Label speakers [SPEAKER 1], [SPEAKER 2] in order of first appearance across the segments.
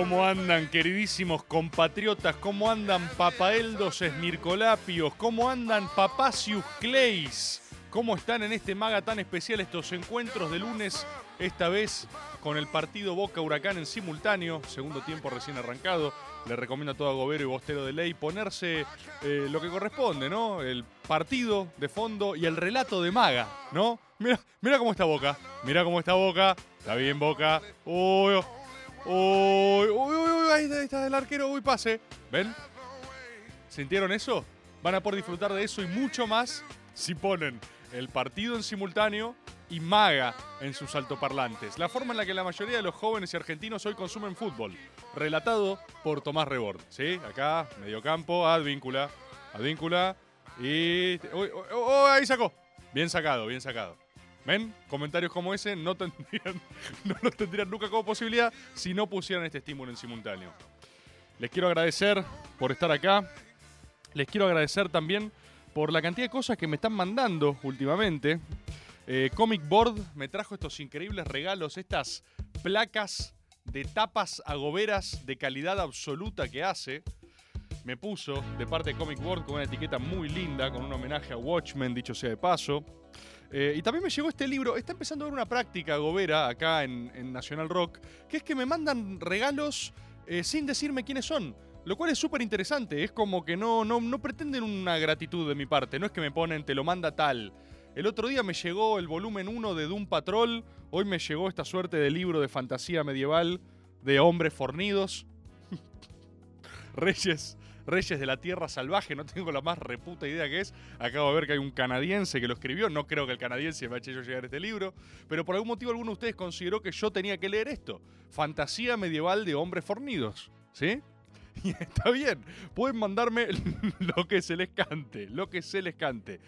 [SPEAKER 1] ¿Cómo andan, queridísimos compatriotas? ¿Cómo andan papaeldos esmircolapios? ¿Cómo andan papacius clays? ¿Cómo están en este maga tan especial estos encuentros de lunes? Esta vez con el partido Boca Huracán en simultáneo, segundo tiempo recién arrancado. Le recomiendo a todo Gobero y Bostero de Ley ponerse eh, lo que corresponde, ¿no? El partido de fondo y el relato de maga, ¿no? Mira, mira cómo está Boca. Mira cómo está Boca. Está bien Boca. Uy, Uy, uy, uy, ahí está el arquero, uy, pase. ¿Ven? ¿Sintieron eso? Van a poder disfrutar de eso y mucho más si ponen el partido en simultáneo y maga en sus altoparlantes. La forma en la que la mayoría de los jóvenes y argentinos hoy consumen fútbol. Relatado por Tomás Rebord. ¿Sí? Acá, mediocampo, advíncula. Advíncula. Y. Uy, uy, uy, ahí sacó. Bien sacado, bien sacado. ¿Ven? Comentarios como ese no, tendrían, los tendrían nunca como posibilidad si no pusieran este estímulo en simultáneo. Les quiero agradecer por estar acá. Les quiero agradecer también por la cantidad de cosas que me están mandando últimamente. Eh, Comic Board me trajo estos increíbles regalos, estas placas de tapas agoberas de calidad absoluta que hace. Me puso de parte de Comic Board con una etiqueta muy linda, con un homenaje a Watchmen, dicho sea de paso. Eh, y también me llegó este libro. Está empezando a haber una práctica gobera acá en, National Rock, que es que me mandan regalos eh, sin decirme quiénes son. Lo cual es súper interesante. Es como que no, no, no pretenden una gratitud de mi parte. No es que me ponen, te lo manda tal. El otro día me llegó el volumen 1 de Doom Patrol. Hoy me llegó esta suerte de libro de fantasía medieval de hombres fornidos. Reyes Reyes de la Tierra Salvaje, no tengo la más reputa idea que es. Acabo de ver que hay un canadiense que lo escribió, no creo que el canadiense me haya hecho llegar este libro, pero por algún motivo alguno de ustedes consideró que yo tenía que leer esto. Fantasía medieval de hombres fornidos, ¿sí? Y está bien, pueden mandarme lo que se les cante, lo que se les cante.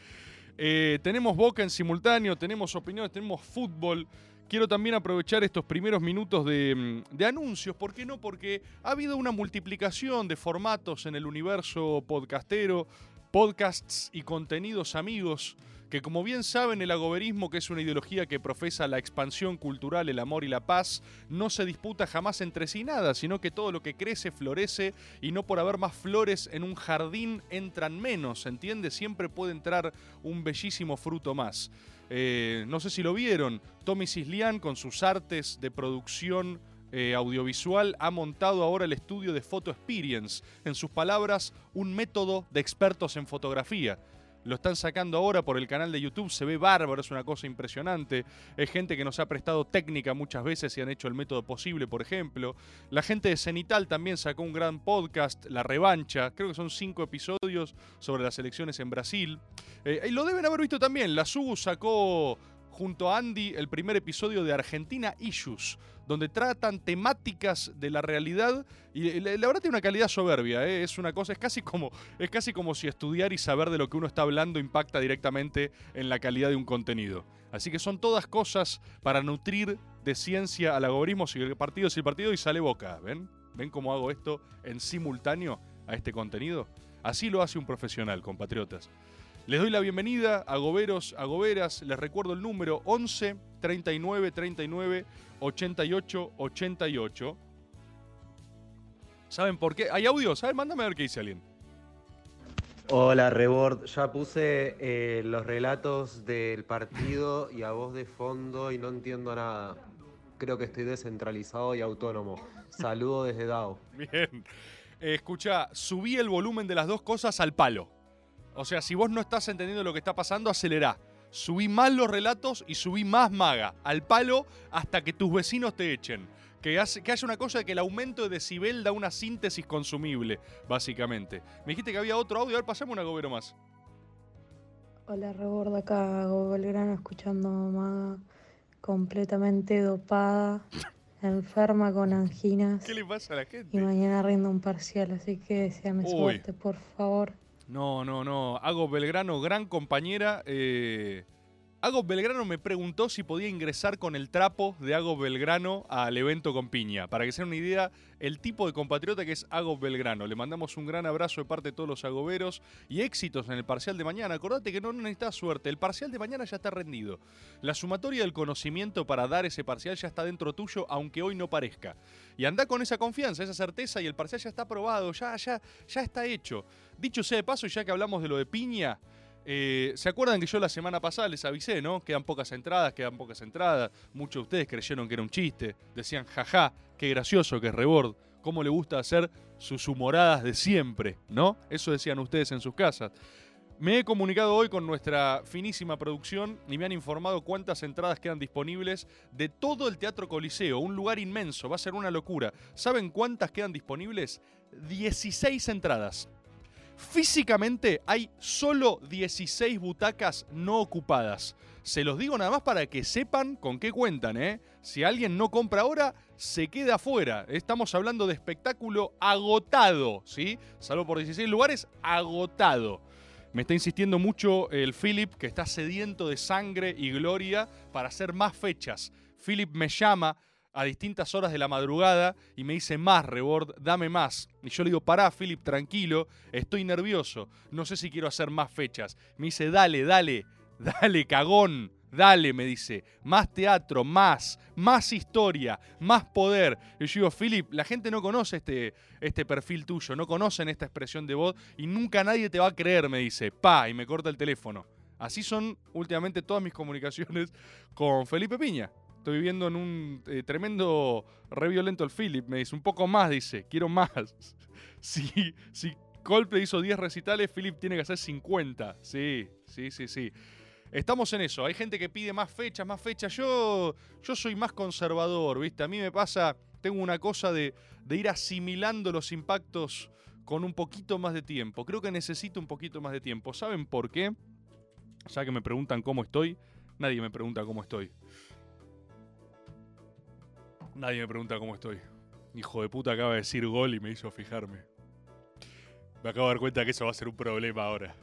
[SPEAKER 1] Eh, tenemos Boca en simultáneo, tenemos opiniones, tenemos fútbol. Quiero también aprovechar estos primeros minutos de, mm, de, anuncios. ¿Por qué no? Porque ha habido una multiplicación de formatos en el universo podcastero, podcasts y contenidos amigos que como bien saben el agoberismo, que es una ideología que profesa la expansión cultural, el amor y la paz, no se disputa jamás entre sí nada, sino que todo lo que crece florece y no por haber más flores en un jardín entran menos, ¿entiende? Siempre puede entrar un bellísimo fruto más. Eh, no sé si lo vieron, Tommy Cislian con sus artes de producción eh, audiovisual ha montado ahora el estudio de Photo Experience, en sus palabras, un método de expertos en fotografía. Lo están sacando ahora por el canal de YouTube, se ve bárbaro, es una cosa impresionante. Es gente que nos ha prestado técnica muchas veces y han hecho el método posible, por ejemplo. La gente de Cenital también sacó un gran podcast, La Revancha, creo que son cinco episodios sobre las elecciones en Brasil. Eh, y lo deben haber visto también, la SUBU sacó junto a Andy el primer episodio de Argentina Issues, donde tratan temáticas de la realidad y la, verdad tiene una calidad soberbia, ¿eh? es una cosa, es casi, como, es casi como si estudiar y saber de lo que uno está hablando impacta directamente en la calidad de un contenido. Así que son todas cosas para nutrir de ciencia al algoritmo, si el partido es el partido y sale boca, ¿ven? ¿Ven cómo hago esto en simultáneo a este contenido? Así lo hace un profesional, compatriotas. Les doy la bienvenida a Goberos, a Goberas. Les recuerdo el número 11 39 39 88 88. ¿Saben por qué? ¿Hay audio? ¿Saben? Mándame a ver qué dice alguien.
[SPEAKER 2] Hola, Rebord. Ya puse eh, los relatos del partido y a voz de fondo y no entiendo nada. Creo que estoy descentralizado y autónomo. Saludo desde DAO.
[SPEAKER 1] Bien. escucha, subí el volumen de las dos cosas al palo. O sea, si vos no estás entendiendo lo que está pasando, acelerá. Subí más los relatos y subí más maga, al palo, hasta que tus vecinos te echen. Que, hace, que haya una cosa de que el aumento de decibel da una síntesis consumible, básicamente. Me dijiste que había otro audio, a ver, pasame una gobero más.
[SPEAKER 3] Hola, Reborda acá, Go Belgrano, escuchando a mamá completamente dopada, enferma con anginas.
[SPEAKER 1] ¿Qué le pasa a la
[SPEAKER 3] Y
[SPEAKER 1] gente?
[SPEAKER 3] mañana rindo un parcial, así que deseame
[SPEAKER 1] Uy.
[SPEAKER 3] suerte, por favor.
[SPEAKER 1] No, no, no. Hago Belgrano, gran compañera. Eh, Hago Belgrano me preguntó si podía ingresar con el trapo de Hago Belgrano al evento con Piña. Para que se den una idea, el tipo de compatriota que es Hago Belgrano. Le mandamos un gran abrazo de parte de todos los agoberos y éxitos en el parcial de mañana. Acordate que no necesitas suerte. El parcial de mañana ya está rendido. La sumatoria del conocimiento para dar ese parcial ya está dentro tuyo, aunque hoy no parezca. Y anda con esa confianza, esa certeza y el parcial ya está aprobado, ya, ya, ya está hecho. Dicho sea de paso, ya que hablamos de lo de Piña, eh, ¿Se acuerdan que yo la semana pasada les avisé, no? Quedan pocas entradas, quedan pocas entradas. Muchos de ustedes creyeron que era un chiste. Decían, jaja, qué gracioso que es Rebord. Cómo le gusta hacer sus humoradas de siempre, ¿no? Eso decían ustedes en sus casas. Me he comunicado hoy con nuestra finísima producción y me han informado cuántas entradas quedan disponibles de todo el Teatro Coliseo, un lugar inmenso, va a ser una locura. ¿Saben cuántas quedan disponibles? 16 entradas. Físicamente hay solo 16 butacas no ocupadas. Se los digo nada más para que sepan con qué cuentan, ¿eh? Si alguien no compra ahora, se queda afuera. Estamos hablando de espectáculo agotado, ¿sí? Salvo por 16 lugares, agotado. Me está insistiendo mucho el Philip, que está sediento de sangre y gloria para hacer más fechas. Philip me llama a distintas horas de la madrugada y me dice más, Rebord, dame más. Y yo le digo, pará, Philip, tranquilo, estoy nervioso, no sé si quiero hacer más fechas. Me dice, dale, dale, dale, cagón, dale, me dice, más teatro, más, más historia, más poder. Y yo digo, Philip, la gente no conoce este, este perfil tuyo, no conocen esta expresión de voz y nunca nadie te va a creer, me dice, pa, y me corta el teléfono. Así son últimamente todas mis comunicaciones con Felipe Piña. Estoy viviendo en un eh, tremendo re violento el Philip. Me dice, un poco más, dice, quiero más. Si, si Coldplay hizo 10 recitales, Philip tiene que hacer 50. Sí, sí, sí, sí. Estamos en eso. Hay gente que pide más fechas, más fechas. Yo, yo soy más conservador, ¿viste? A mí me pasa, tengo una cosa de, de ir asimilando los impactos con un poquito más de tiempo. Creo que necesito un poquito más de tiempo. ¿Saben por qué? Ya que me preguntan cómo estoy, nadie me pregunta cómo estoy. Nadie me pregunta cómo estoy. Hijo de puta acaba de decir gol y me hizo fijarme. Me acabo de dar cuenta que eso va a ser un problema ahora.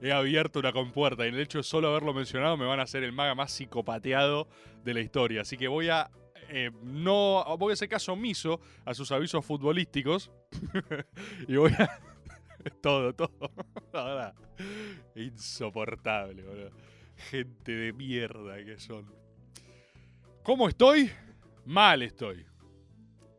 [SPEAKER 1] He abierto una compuerta y en el hecho de solo haberlo mencionado me van a hacer el maga más psicopateado de la historia. Así que voy a eh, no voy a hacer caso omiso a sus avisos futbolísticos y voy a todo, todo. Ahora, insoportable, boludo. Gente de mierda que son. ¿Cómo estoy? Mal estoy.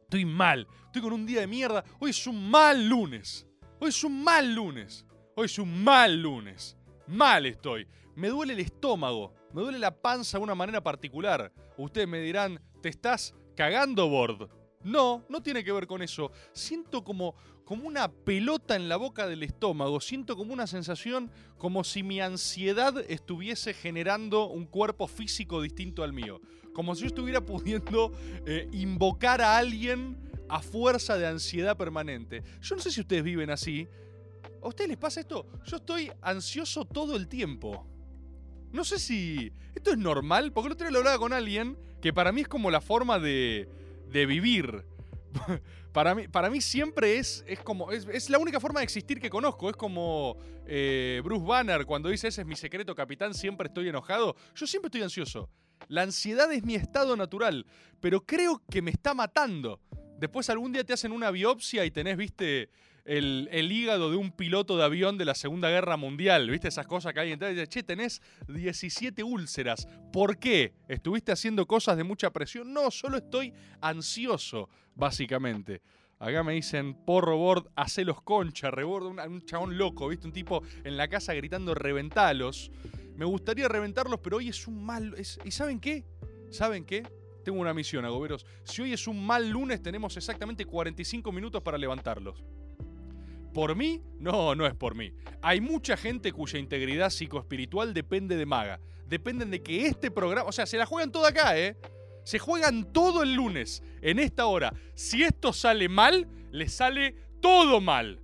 [SPEAKER 1] Estoy mal. Estoy con un día de mierda. Hoy es un mal lunes. Hoy es un mal lunes. Hoy es un mal lunes. Mal estoy. Me duele el estómago. Me duele la panza de una manera particular. Ustedes me dirán, ¿te estás cagando, Bord? No, no tiene que ver con eso. Siento como, como una pelota en la boca del estómago. Siento como una sensación como si mi ansiedad estuviese generando un cuerpo físico distinto al mío. Como si yo estuviera pudiendo eh, invocar a alguien a fuerza de ansiedad permanente. Yo no sé si ustedes viven así. ¿A ustedes les pasa esto? Yo estoy ansioso todo el tiempo. No sé si esto es normal, porque el otro día lo hablaba con alguien que para mí es como la forma de, de vivir. para, mí, para mí siempre es, es como. Es, la única forma de existir que conozco. Es como eh, Bruce Banner cuando dice ese es mi secreto, capitán, siempre estoy enojado. Yo siempre estoy ansioso. La ansiedad es mi estado natural, pero creo que me está matando. Después algún día te hacen una biopsia y tenés, viste, el, el, hígado de un piloto de avión de la Segunda Guerra Mundial. ¿Viste esas cosas que hay en dice, che, tenés 17 úlceras. ¿Por qué? ¿Estuviste haciendo cosas de mucha presión? No, solo estoy ansioso, básicamente. Acá me dicen, porro board, hacelos concha, rebord, un, un chabón loco, ¿viste? Un tipo en la casa gritando, reventalos. Me gustaría reventarlos, pero hoy es un mal... Es, ¿Y saben qué? ¿Saben qué? Tengo una misión, agoberos. Si hoy es un mal lunes, tenemos exactamente 45 minutos para levantarlos. ¿Por mí? No, no es por mí. Hay mucha gente cuya integridad psicoespiritual depende de Maga. Dependen de que este programa. O sea, se la juegan todo acá, ¿eh? Se juegan todo el lunes, en esta hora. Si esto sale mal, les sale todo mal.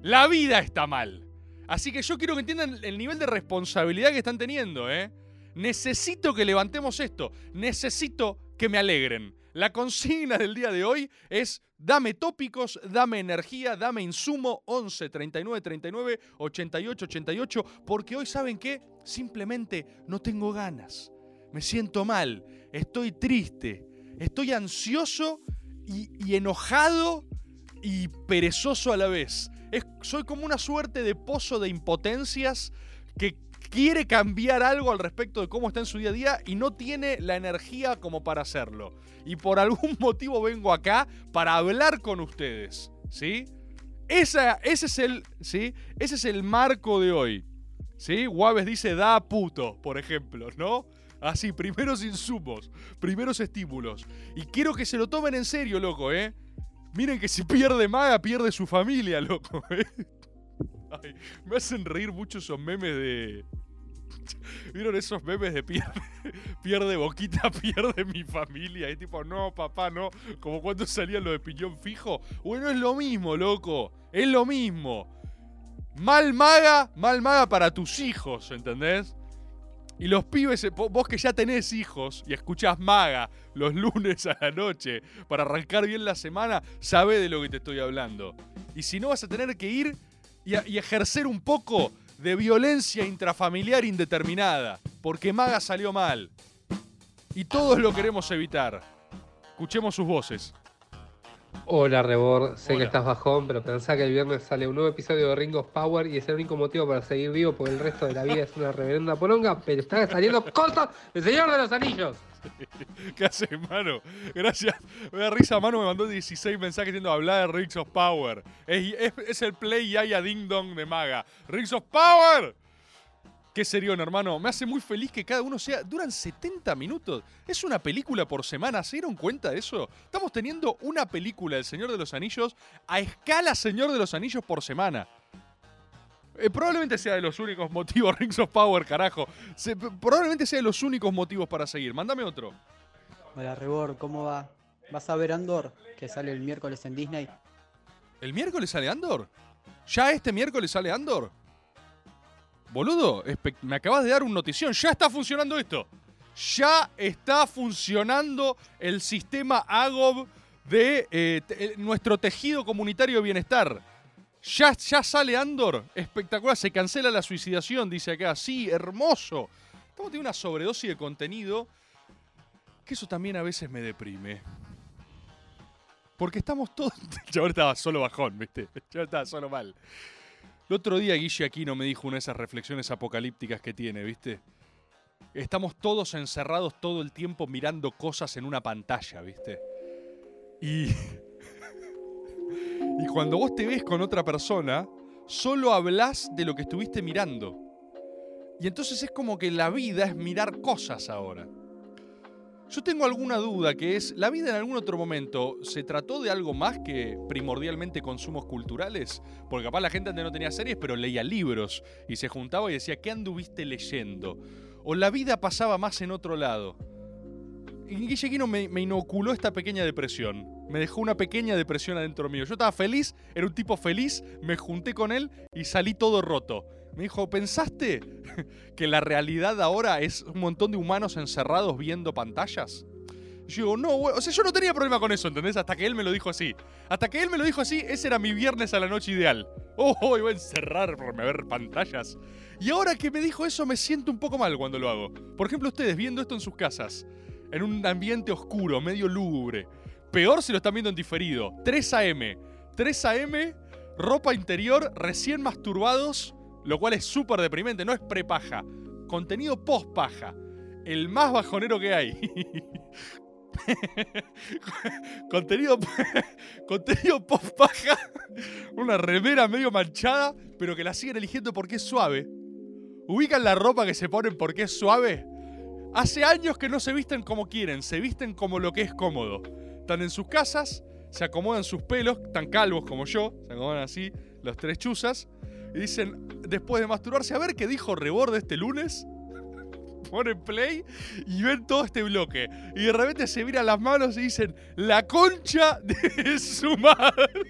[SPEAKER 1] La vida está mal. Así que yo quiero que entiendan el nivel de responsabilidad que están teniendo, ¿eh? Necesito que levantemos esto. Necesito que me alegren. La consigna del día de hoy es dame tópicos, dame energía, dame insumo 11 39 39 88 88 porque hoy saben qué? Simplemente no tengo ganas. Me siento mal, estoy triste, estoy ansioso y enojado y perezoso a la vez. Es- soy como una suerte de pozo de impotencias que quiere cambiar algo al respecto de cómo está en su día a día y no tiene la energía como para hacerlo. Y por algún motivo vengo acá para hablar con ustedes, ¿sí? Ese, es el, ¿sí? ese es el marco de hoy. ¿Sí? Guaves dice da puto, por ejemplo, ¿no? Así, primeros insumos, primeros estímulos. Y quiero que se lo tomen en serio, loco, ¿eh? Miren que si pierde Maga, pierde su familia, loco. ¿eh? Me hacen reír mucho esos memes de. ¿Vieron esos memes de pierde, pierde boquita, pierde mi familia? Y tipo, no, papá, no. Como cuando salían los de piñón fijo. Bueno, es lo mismo, loco. Es lo mismo. Mal maga, mal maga para tus hijos, ¿entendés? Y los pibes, eh, vo- vos que ya tenés hijos y escuchás maga los lunes a la noche para arrancar bien la semana, sabés de lo que te estoy hablando. Y si no, vas a tener que ir y, y ejercer un poco de violencia intrafamiliar indeterminada, porque maga salió mal. Y todos lo queremos evitar. Escuchemos sus voces.
[SPEAKER 4] Hola Rebor, sé
[SPEAKER 1] Hola.
[SPEAKER 4] que estás bajón, pero pensá que el viernes sale un nuevo episodio de Ring of Power y es el único motivo para seguir vivo porque el resto de la vida es una reverenda poronga, pero está saliendo cosas del Señor de los Anillos.
[SPEAKER 1] ¿Qué hace, mano? Gracias. Me da risa, mano. Me mandó 16 mensajes diciendo hablar de Rings of Power. Es, es- es el play Yaya Ding Dong de Maga. ¡Rings of Power! Qué serión, hermano. Me hace muy feliz que cada uno sea. Duran 70 minutos. Es una película por semana. ¿Se dieron cuenta de eso? Estamos teniendo una película del Señor de los Anillos a escala Señor de los Anillos por semana. Eh, probablemente sea de los únicos motivos, Rings of Power, carajo. Se- probablemente sea de los únicos motivos para seguir. Mándame otro.
[SPEAKER 5] Hola Rebor, ¿cómo va? ¿Vas a ver Andor, que sale el miércoles en Disney?
[SPEAKER 1] ¿El miércoles sale Andor? ¿Ya este miércoles sale Andor? Boludo, me acabas de dar una notición. Ya está funcionando esto. Ya está funcionando el sistema AGOB de eh, nuestro tejido comunitario de bienestar. Ya, ya sale Andor. Espectacular. Se cancela la suicidación, dice acá. Sí, hermoso. Estamos teniendo una sobredosis de contenido que eso también a veces me deprime. Porque estamos todos. Yo estaba solo bajón, ¿viste? Yo estaba solo mal. El otro día Guille Aquino me dijo una de esas reflexiones apocalípticas que tiene, ¿viste? Estamos todos encerrados todo el tiempo mirando cosas en una pantalla, ¿viste? Y. y cuando vos te ves con otra persona, solo hablas de lo que estuviste mirando. Y entonces es como que la vida es mirar cosas ahora. Yo tengo alguna duda que es, ¿la vida en algún otro momento se trató de algo más que primordialmente consumos culturales? Porque capaz la gente antes no tenía series, pero leía libros y se juntaba y decía, ¿qué anduviste leyendo? O la vida pasaba más en otro lado. Y me, me inoculó esta pequeña depresión. Me dejó una pequeña depresión adentro mío. Yo estaba feliz, era un tipo feliz, me junté con él y salí todo roto. Me dijo, ¿pensaste que la realidad ahora es un montón de humanos encerrados viendo pantallas? Yo digo, no. O sea, yo no tenía problema con eso, ¿entendés? Hasta que él me lo dijo así. Hasta que él me lo dijo así, ese era mi viernes a la noche ideal. Oh, oh, iba a encerrarme a ver pantallas. Y ahora que me dijo eso, me siento un poco mal cuando lo hago. Por ejemplo, ustedes viendo esto en sus casas, en un ambiente oscuro, medio lúgubre. Peor si lo están viendo en diferido. 3 AM. 3 AM, ropa interior, recién masturbados, lo cual es súper deprimente, no es prepaja. Contenido post-paja. El más bajonero que hay. contenido contenido post-paja. Una remera medio manchada, pero que la siguen eligiendo porque es suave. ¿Ubican la ropa que se ponen porque es suave? Hace años que no se visten como quieren, se visten como lo que es cómodo. Están en sus casas, se acomodan sus pelos, tan calvos como yo, se acomodan así los tres chuzas, y dicen, después de masturbarse, a ver qué dijo Rebord este lunes. Ponen play y ven todo este bloque. Y de repente se miran las manos y dicen, la concha de su madre.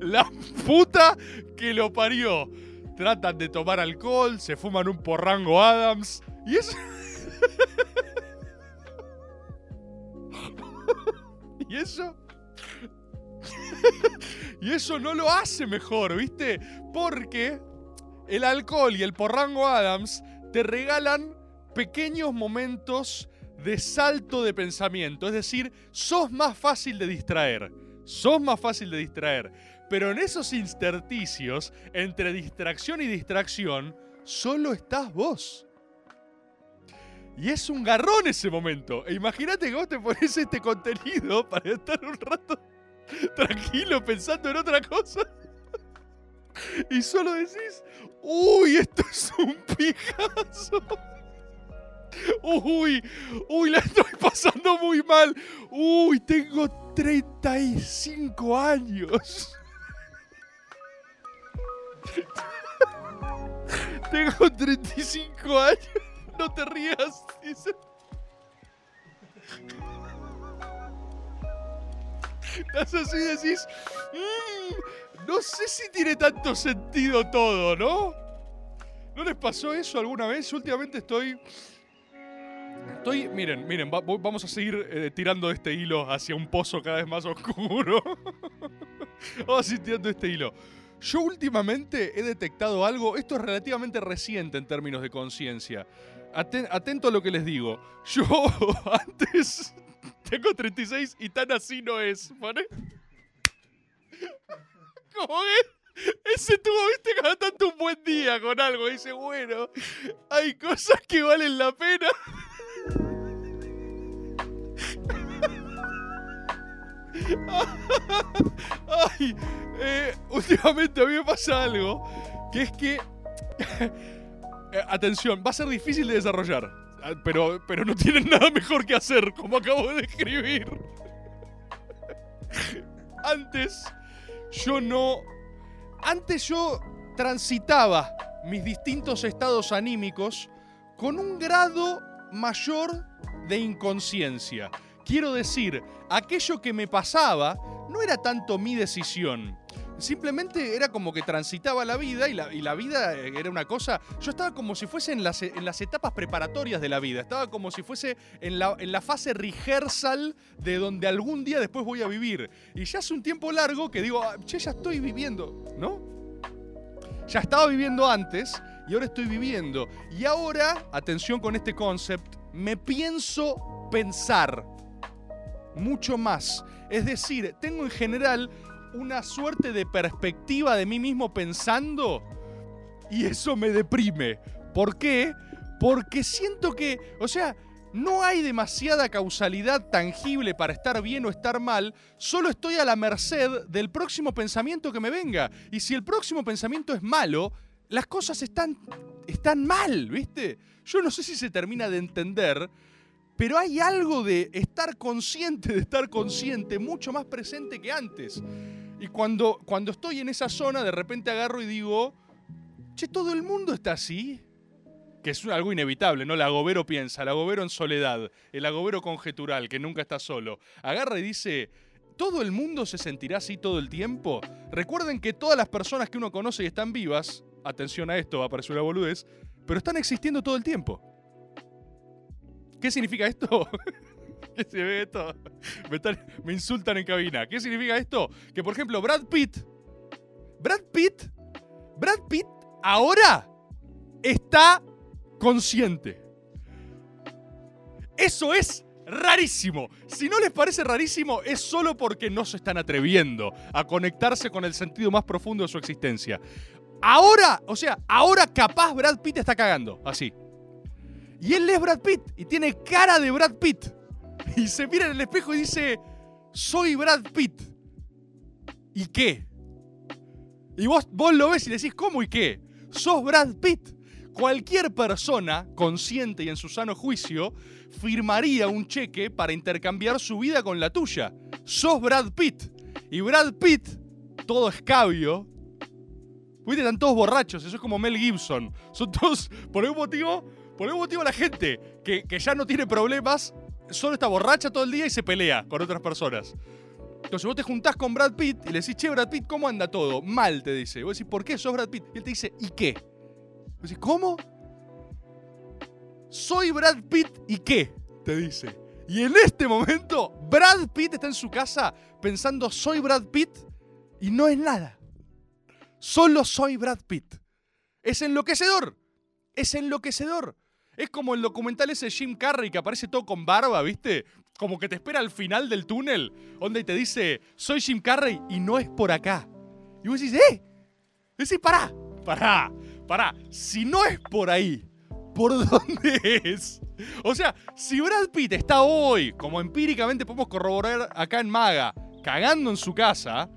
[SPEAKER 1] La puta que lo parió. Tratan de tomar alcohol, se fuman un porrango Adams. Y eso. y eso. y eso no lo hace mejor, ¿viste? Porque el alcohol y el porrango Adams te regalan pequeños momentos de salto de pensamiento. Es decir, sos más fácil de distraer. Sos más fácil de distraer. Pero en esos intersticios, entre distracción y distracción, solo estás vos. Y es un garrón ese momento. E imagínate que vos te pones este contenido para estar un rato tranquilo pensando en otra cosa. Y solo decís, uy, esto es un pijazo. Uy, uy, la estoy pasando muy mal. Uy, tengo 35 años. Tengo 35 años. No te rías. Dice. Estás así decís, "Mm, no sé si tiene tanto sentido todo, ¿no? ¿No les pasó eso alguna vez? Últimamente estoy... Estoy, miren, miren, vamos a seguir eh, tirando este hilo hacia un pozo cada vez más oscuro. vamos a tirando este hilo. Yo últimamente he detectado algo, esto es relativamente reciente en términos de conciencia. Aten- atento a lo que les digo. Yo antes tengo 36 y tan así no es, ¿vale? Como que ese tuvo, viste, cada tanto un buen día con algo. Dice, bueno, hay cosas que valen la pena. Ay, eh, últimamente a mí me pasa algo, que es que... Eh, atención, va a ser difícil de desarrollar, pero, pero no tienen nada mejor que hacer, como acabo de escribir. Antes, yo no... Antes yo transitaba mis distintos estados anímicos con un grado mayor de inconsciencia. Quiero decir, aquello que me pasaba no era tanto mi decisión. Simplemente era como que transitaba la vida y la, vida eh, era una cosa. Yo estaba como si fuese en las, etapas preparatorias de la vida. Estaba como si fuese en la, en la fase rehearsal de donde algún día después voy a vivir. Y ya hace un tiempo largo que digo, "Ah, che, ya estoy viviendo, ¿no? Ya estaba viviendo antes y ahora estoy viviendo. Y ahora, atención con este concept, me pienso pensar mucho más. Es decir, tengo en general una suerte de perspectiva de mí mismo pensando y eso me deprime. ¿Por qué? Porque siento que, o sea, no hay demasiada causalidad tangible para estar bien o estar mal, solo estoy a la merced del próximo pensamiento que me venga. Y si el próximo pensamiento es malo, las cosas están, están mal, ¿viste? Yo no sé si se termina de entender, pero hay algo de estar consciente, de estar consciente, mucho más presente que antes. Y cuando, cuando estoy en esa zona, de repente agarro y digo, che, todo el mundo está así. Que es algo inevitable, ¿no? El agobero piensa, el agobero en soledad, el agobero conjetural, que nunca está solo. Agarra y dice, ¿todo el mundo se sentirá así todo el tiempo? Recuerden que todas las personas que uno conoce y están vivas, atención a esto, va a parecer una boludez, pero están existiendo todo el tiempo. ¿Qué significa esto? ¿Qué se ve esto? Me, me insultan en cabina. ¿Qué significa esto? Que por ejemplo, Brad Pitt. Brad Pitt. Brad Pitt ahora está consciente. Eso es rarísimo. Si no les parece rarísimo, es solo porque no se están atreviendo a conectarse con el sentido más profundo de su existencia. Ahora, o sea, ahora capaz Brad Pitt está cagando. Así. Y él es Brad Pitt y tiene cara de Brad Pitt. Y se mira en el espejo y dice, soy Brad Pitt. ¿Y qué? Y vos, vos lo ves y decís, ¿cómo y qué? Sos Brad Pitt. Cualquier persona consciente y en su sano juicio firmaría un cheque para intercambiar su vida con la tuya. Sos Brad Pitt. Y Brad Pitt, todo escabio, Viste, están todos borrachos, eso es como Mel Gibson. Son todos, por algún motivo, por algún motivo la gente que, que ya no tiene problemas, solo está borracha todo el día y se pelea con otras personas. Entonces vos te juntás con Brad Pitt y le decís, che, Brad Pitt, ¿cómo anda todo? Mal, te dice. Vos decís, ¿por qué sos Brad Pitt? Y él te dice, ¿y qué? Vos decís, ¿cómo? Soy Brad Pitt y qué, te dice. Y en este momento, Brad Pitt está en su casa pensando, soy Brad Pitt y no es nada. Solo soy Brad Pitt. Es enloquecedor. Es enloquecedor. Es como el documental ese Jim Carrey que aparece todo con barba, ¿viste? Como que te espera al final del túnel, donde te dice, soy Jim Carrey y no es por acá. Y vos decís, ¡eh! Decís, pará, pará, pará. Si no es por ahí, ¿por dónde es? O sea, si Brad Pitt está hoy, como empíricamente podemos corroborar acá en Maga, cagando en su casa,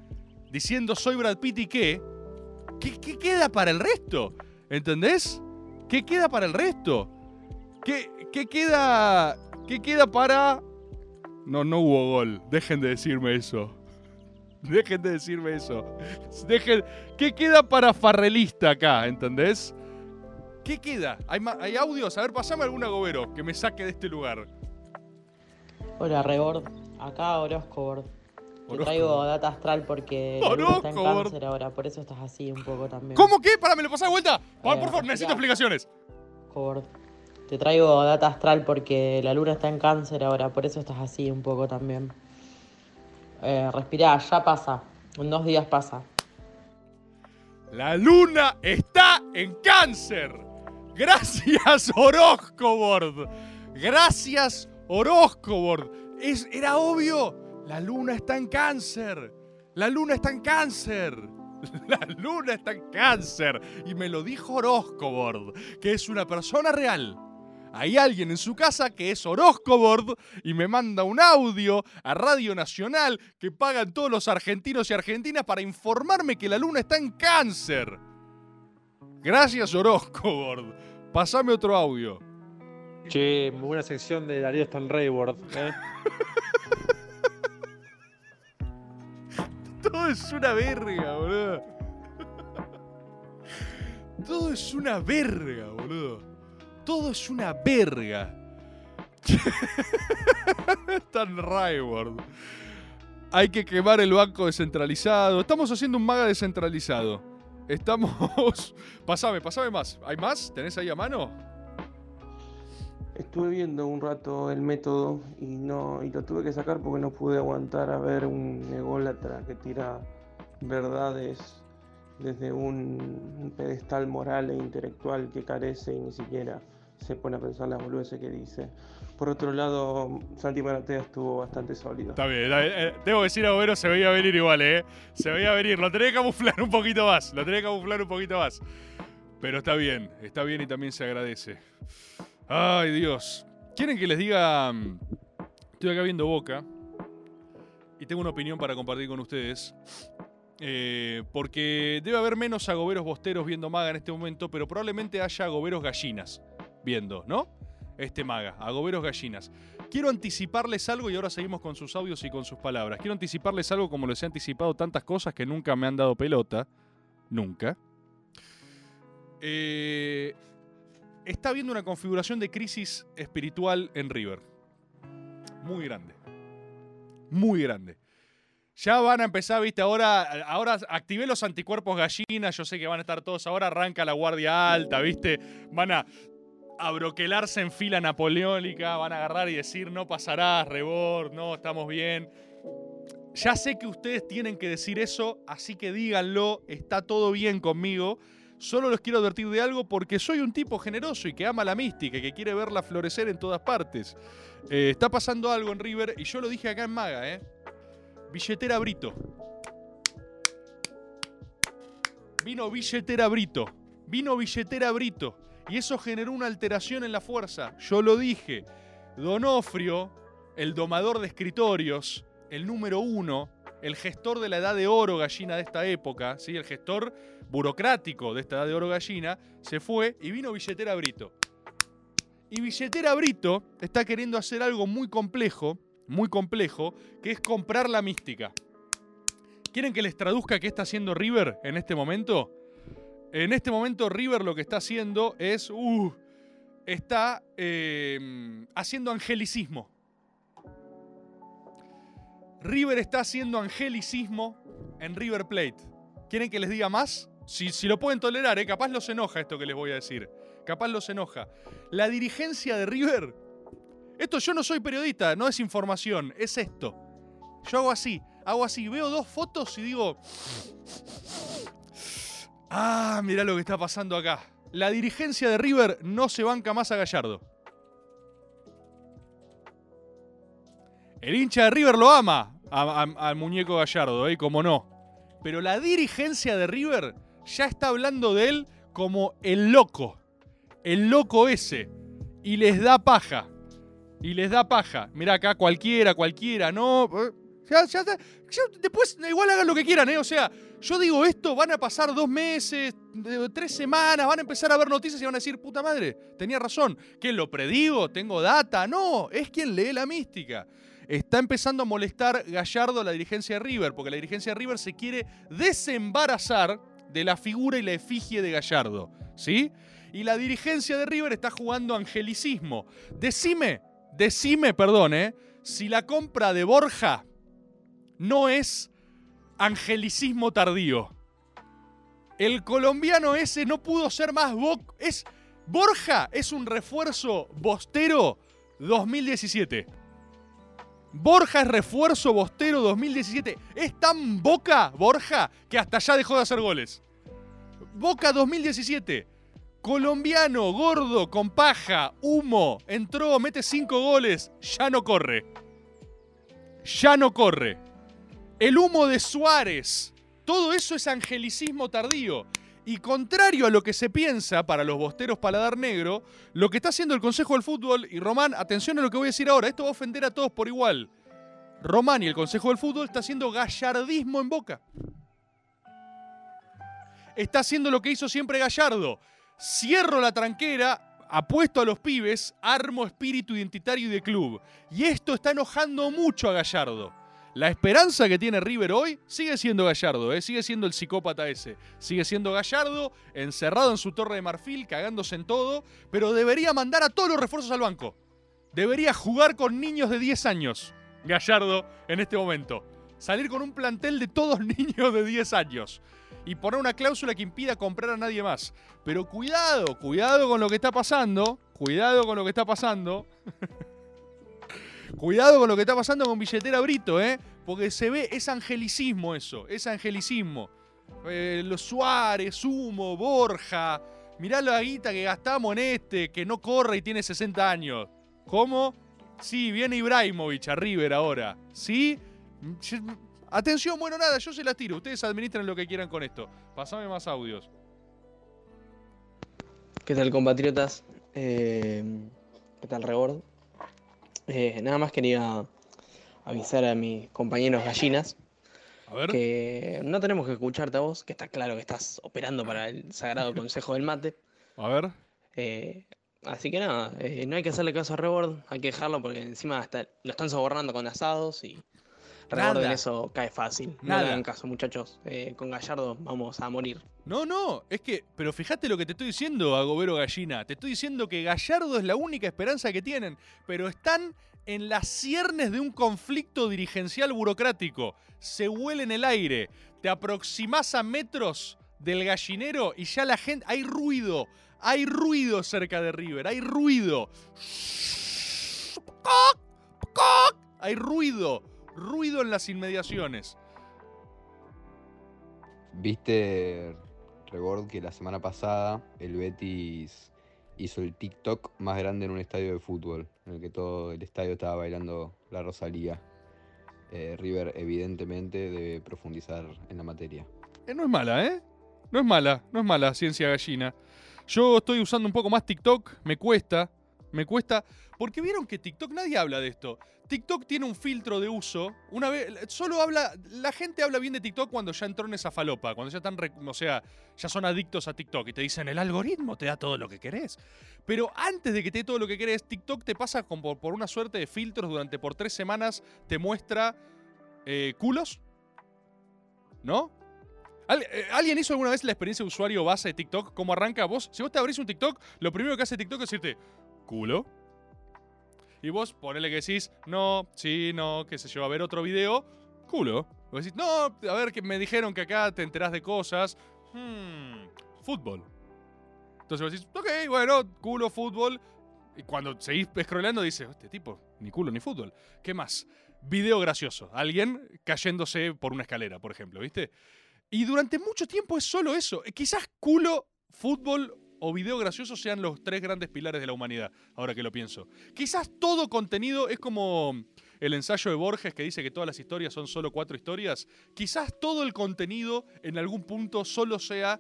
[SPEAKER 1] diciendo soy Brad Pitt y qué, ¿qué, qué queda para el resto? ¿Entendés? ¿Qué queda para el resto? ¿Qué, qué queda, ¿Qué queda para...? No, no hubo gol. Dejen de decirme eso. Dejen de decirme eso. Dejen... ¿Qué queda para Farrelista acá? ¿Entendés? ¿Qué queda? ¿Hay, ¿Hay audios? A ver, pasame algún agobero que me saque de este lugar.
[SPEAKER 6] Hola, Rebord. Acá Orozco, Bord. Te traigo data astral porque está en cáncer ahora, por eso estás así un poco también.
[SPEAKER 1] ¿Cómo qué? Para, me lo pasás de vuelta. Por,
[SPEAKER 6] Eh,
[SPEAKER 1] por favor, necesito explicaciones.
[SPEAKER 6] Bord. Te traigo data astral porque la luna está en cáncer ahora, por eso estás así un poco también. Eh, respirá, ya pasa. En dos días pasa.
[SPEAKER 1] La luna está en cáncer. Gracias, Orozcobord. Gracias, Orozcobord. Es, era obvio. La luna está en cáncer. La luna está en cáncer. La luna está en cáncer. Y me lo dijo Orozcobord, que es una persona real. Hay alguien en su casa que es Orozcobord y me manda un audio a Radio Nacional que pagan todos los argentinos y argentinas para informarme que la luna está en cáncer. Gracias, Orozcobord. Pasame otro audio.
[SPEAKER 7] Che, muy buena sección de Darío Stan Rayward. ¿eh?
[SPEAKER 1] Todo es una verga, boludo. Todo es una verga, boludo. Todo es una verga. Tan Rayward. Hay que quemar el banco descentralizado. Estamos haciendo un maga descentralizado. Estamos. Pasame, pasame más. ¿Hay más? ¿Tenés ahí a mano?
[SPEAKER 8] Estuve viendo un rato el método y no y lo tuve que sacar porque no pude aguantar a ver un ególatra que tira verdades desde un, pedestal moral e intelectual que carece ni siquiera se pone a pensar las boludeces que dice. Por otro lado, Santi Maratea estuvo bastante sólido.
[SPEAKER 1] Está bien, está. Eh, decir, Agüero, se veía venir igual, ¿eh? Se veía venir. Lo tenés que camuflar un poquito más. Lo tenés que camuflar un poquito más. Pero está bien, está bien y también se agradece. Ay, Dios. ¿Quieren que les diga? mm, Estoy acá viendo Boca y tengo una opinión para compartir con ustedes. Eh, porque debe haber menos agoberos bosteros viendo Maga en este momento, pero probablemente haya agoberos gallinas viendo, ¿no? Este Maga, agoberos gallinas. Quiero anticiparles algo y ahora seguimos con sus audios y con sus palabras. Quiero anticiparles algo como les he anticipado tantas cosas que nunca me han dado pelota. Nunca. Eh, está habiendo una configuración de crisis espiritual en River. Muy grande. Muy grande. Ya van a empezar, viste, ahora, ahora activé los anticuerpos gallinas, yo sé que van a estar todos, ahora arranca la guardia alta, viste, van a abroquelarse en fila napoleónica, van a agarrar y decir, no pasará, rebord, no, estamos bien. Ya sé que ustedes tienen que decir eso, así que díganlo, está todo bien conmigo. Solo los quiero advertir de algo porque soy un tipo generoso y que ama la mística y que quiere verla florecer en todas partes. Eh, está pasando algo en River y yo lo dije acá en Maga, ¿eh? Billetera Brito. Vino billetera Brito. Vino billetera Brito. Y eso generó una alteración en la fuerza. Yo lo dije. Donofrio, el domador de escritorios, el número uno, el gestor de la edad de oro gallina de esta época, ¿sí? el gestor burocrático de esta edad de oro gallina, se fue y vino billetera Brito. Y billetera Brito está queriendo hacer algo muy complejo, muy complejo, que es comprar la mística. ¿Quieren que les traduzca qué está haciendo River en este momento? En este momento River lo que está haciendo es, uh, está eh, haciendo angelicismo. River está haciendo angelicismo en River Plate. ¿Quieren que les diga más? Si, si lo pueden tolerar, ¿eh? capaz los enoja esto que les voy a decir. Capaz los enoja. La dirigencia de River. Esto yo no soy periodista, no es información, es esto. Yo hago así, hago así, veo dos fotos y digo. Ah, mirá lo que está pasando acá. La dirigencia de River no se banca más a Gallardo. El hincha de River lo ama al muñeco Gallardo, ¿eh? Como no. Pero la dirigencia de River ya está hablando de él como el loco. El loco ese. Y les da paja. Y les da paja. Mirá acá, cualquiera, cualquiera, no. Ya después, igual hagan lo que quieran, ¿eh? O sea, yo digo esto, van a pasar dos meses, tres semanas, van a empezar a ver noticias y van a decir, puta madre, tenía razón. ¿Qué lo predigo? ¿Tengo data? No, es quien lee la mística. Está empezando a molestar Gallardo a la dirigencia de River, porque la dirigencia de River se quiere desembarazar de la figura y la efigie de Gallardo, ¿sí? Y la dirigencia de River está jugando angelicismo. Decime, decime, perdón, ¿eh? Si la compra de Borja no es angelicismo tardío. El colombiano ese no pudo ser más bo- es Borja es un refuerzo bostero 2017. Borja es refuerzo bostero 2017. Es tan Boca, Borja, que hasta ya dejó de hacer goles. Boca 2017. Colombiano, gordo, con paja, humo, entró, mete cinco goles, ya no corre. Ya no corre. El humo de Suárez. Todo eso es angelicismo tardío. Y contrario a lo que se piensa para los bosteros paladar negro, lo que está haciendo el Consejo del Fútbol, y Román, atención a lo que voy a decir ahora, esto va a ofender a todos por igual. Román y el Consejo del Fútbol está haciendo gallardismo en boca. Está haciendo lo que hizo siempre Gallardo. Cierro la tranquera, apuesto a los pibes, armo espíritu identitario y de club. Y esto está enojando mucho a Gallardo. La esperanza que tiene River hoy sigue siendo Gallardo, ¿eh? sigue siendo el psicópata ese. Sigue siendo Gallardo, encerrado en su torre de marfil, cagándose en todo, pero debería mandar a todos los refuerzos al banco. Debería jugar con niños de 10 años. Gallardo en este momento. Salir con un plantel de todos niños de 10 años. Y poner una cláusula que impida comprar a nadie más. Pero cuidado, cuidado con lo que está pasando. Cuidado con lo que está pasando. Cuidado con lo que está pasando con billetera Brito, ¿eh? Porque se ve, es angelicismo eso, es angelicismo. Eh, los Suárez, Humo, Borja. Mirá la guita que gastamos en este, que no corre y tiene 60 años. ¿Cómo? Sí, viene Ibrahimovic a River ahora. ¿Sí? Atención, bueno, nada, yo se las tiro. Ustedes administren lo que quieran con esto. Pasame más audios.
[SPEAKER 9] ¿Qué tal compatriotas? Eh, ¿Qué tal Rebord? Eh, nada más quería avisar a mis compañeros gallinas
[SPEAKER 1] A ver.
[SPEAKER 9] que no tenemos que escucharte a vos, que está claro que estás operando para el Sagrado Consejo del Mate.
[SPEAKER 1] A ver.
[SPEAKER 9] Eh, así que nada, eh, no hay que hacerle caso a Rebord, hay que dejarlo porque encima hasta lo están sobornando con asados y Rebord
[SPEAKER 1] Nada.
[SPEAKER 9] en eso cae fácil. No
[SPEAKER 1] Nada.
[SPEAKER 9] le hagan caso muchachos, Eh, con Gallardo vamos a morir.
[SPEAKER 1] No, no, es que, pero fíjate lo que te estoy diciendo, Agobero Gallina. Te estoy diciendo que Gallardo es la única esperanza que tienen, pero están en las ciernes de un conflicto dirigencial burocrático. Se huele en el aire, te aproximás a metros del gallinero y ya la gente. Hay ruido, hay ruido cerca de River, hay ruido. Hay ruido, ruido en las inmediaciones.
[SPEAKER 10] Viste, Rebord, que la semana pasada el Betis hizo el TikTok más grande en un estadio de fútbol, en el que todo el estadio estaba bailando la Rosalía. Eh, River evidentemente debe profundizar en la materia.
[SPEAKER 1] Eh, no es mala, ¿eh? No es mala, no es mala ciencia gallina. Yo estoy usando un poco más TikTok, me cuesta, me cuesta, porque vieron que TikTok nadie habla de esto. TikTok tiene un filtro de uso. Una vez solo habla la gente habla bien de TikTok cuando ya entró en esa falopa, cuando ya están, o sea, ya son adictos a TikTok y te dicen, "El algoritmo te da todo lo que querés." Pero antes de que te dé todo lo que querés, TikTok te pasa como por, una suerte de filtros durante por tres semanas te muestra eh, culos, ¿no? ¿Al- eh, ¿Alguien hizo alguna vez la experiencia de usuario base de TikTok? ¿Cómo arranca vos? Si vos te abrís un TikTok, lo primero que hace TikTok es decirte, culo. Y vos ponele que decís, no, sí, no, qué sé yo, a ver otro video, culo. Vos decís, no, a ver, que me dijeron que acá te enterás de cosas. Hmm, fútbol. Entonces vos decís, ok, bueno, culo, fútbol. Y cuando seguís scrollando dices, este tipo, ni culo ni fútbol. ¿Qué más? Video gracioso. Alguien cayéndose por una escalera, por ejemplo, ¿viste? Y durante mucho tiempo es solo eso. Quizás culo, fútbol o video gracioso sean los tres grandes pilares de la humanidad, ahora que lo pienso. Quizás todo contenido es como el ensayo de Borges que dice que todas las historias son solo cuatro historias. Quizás todo el contenido en algún punto solo sea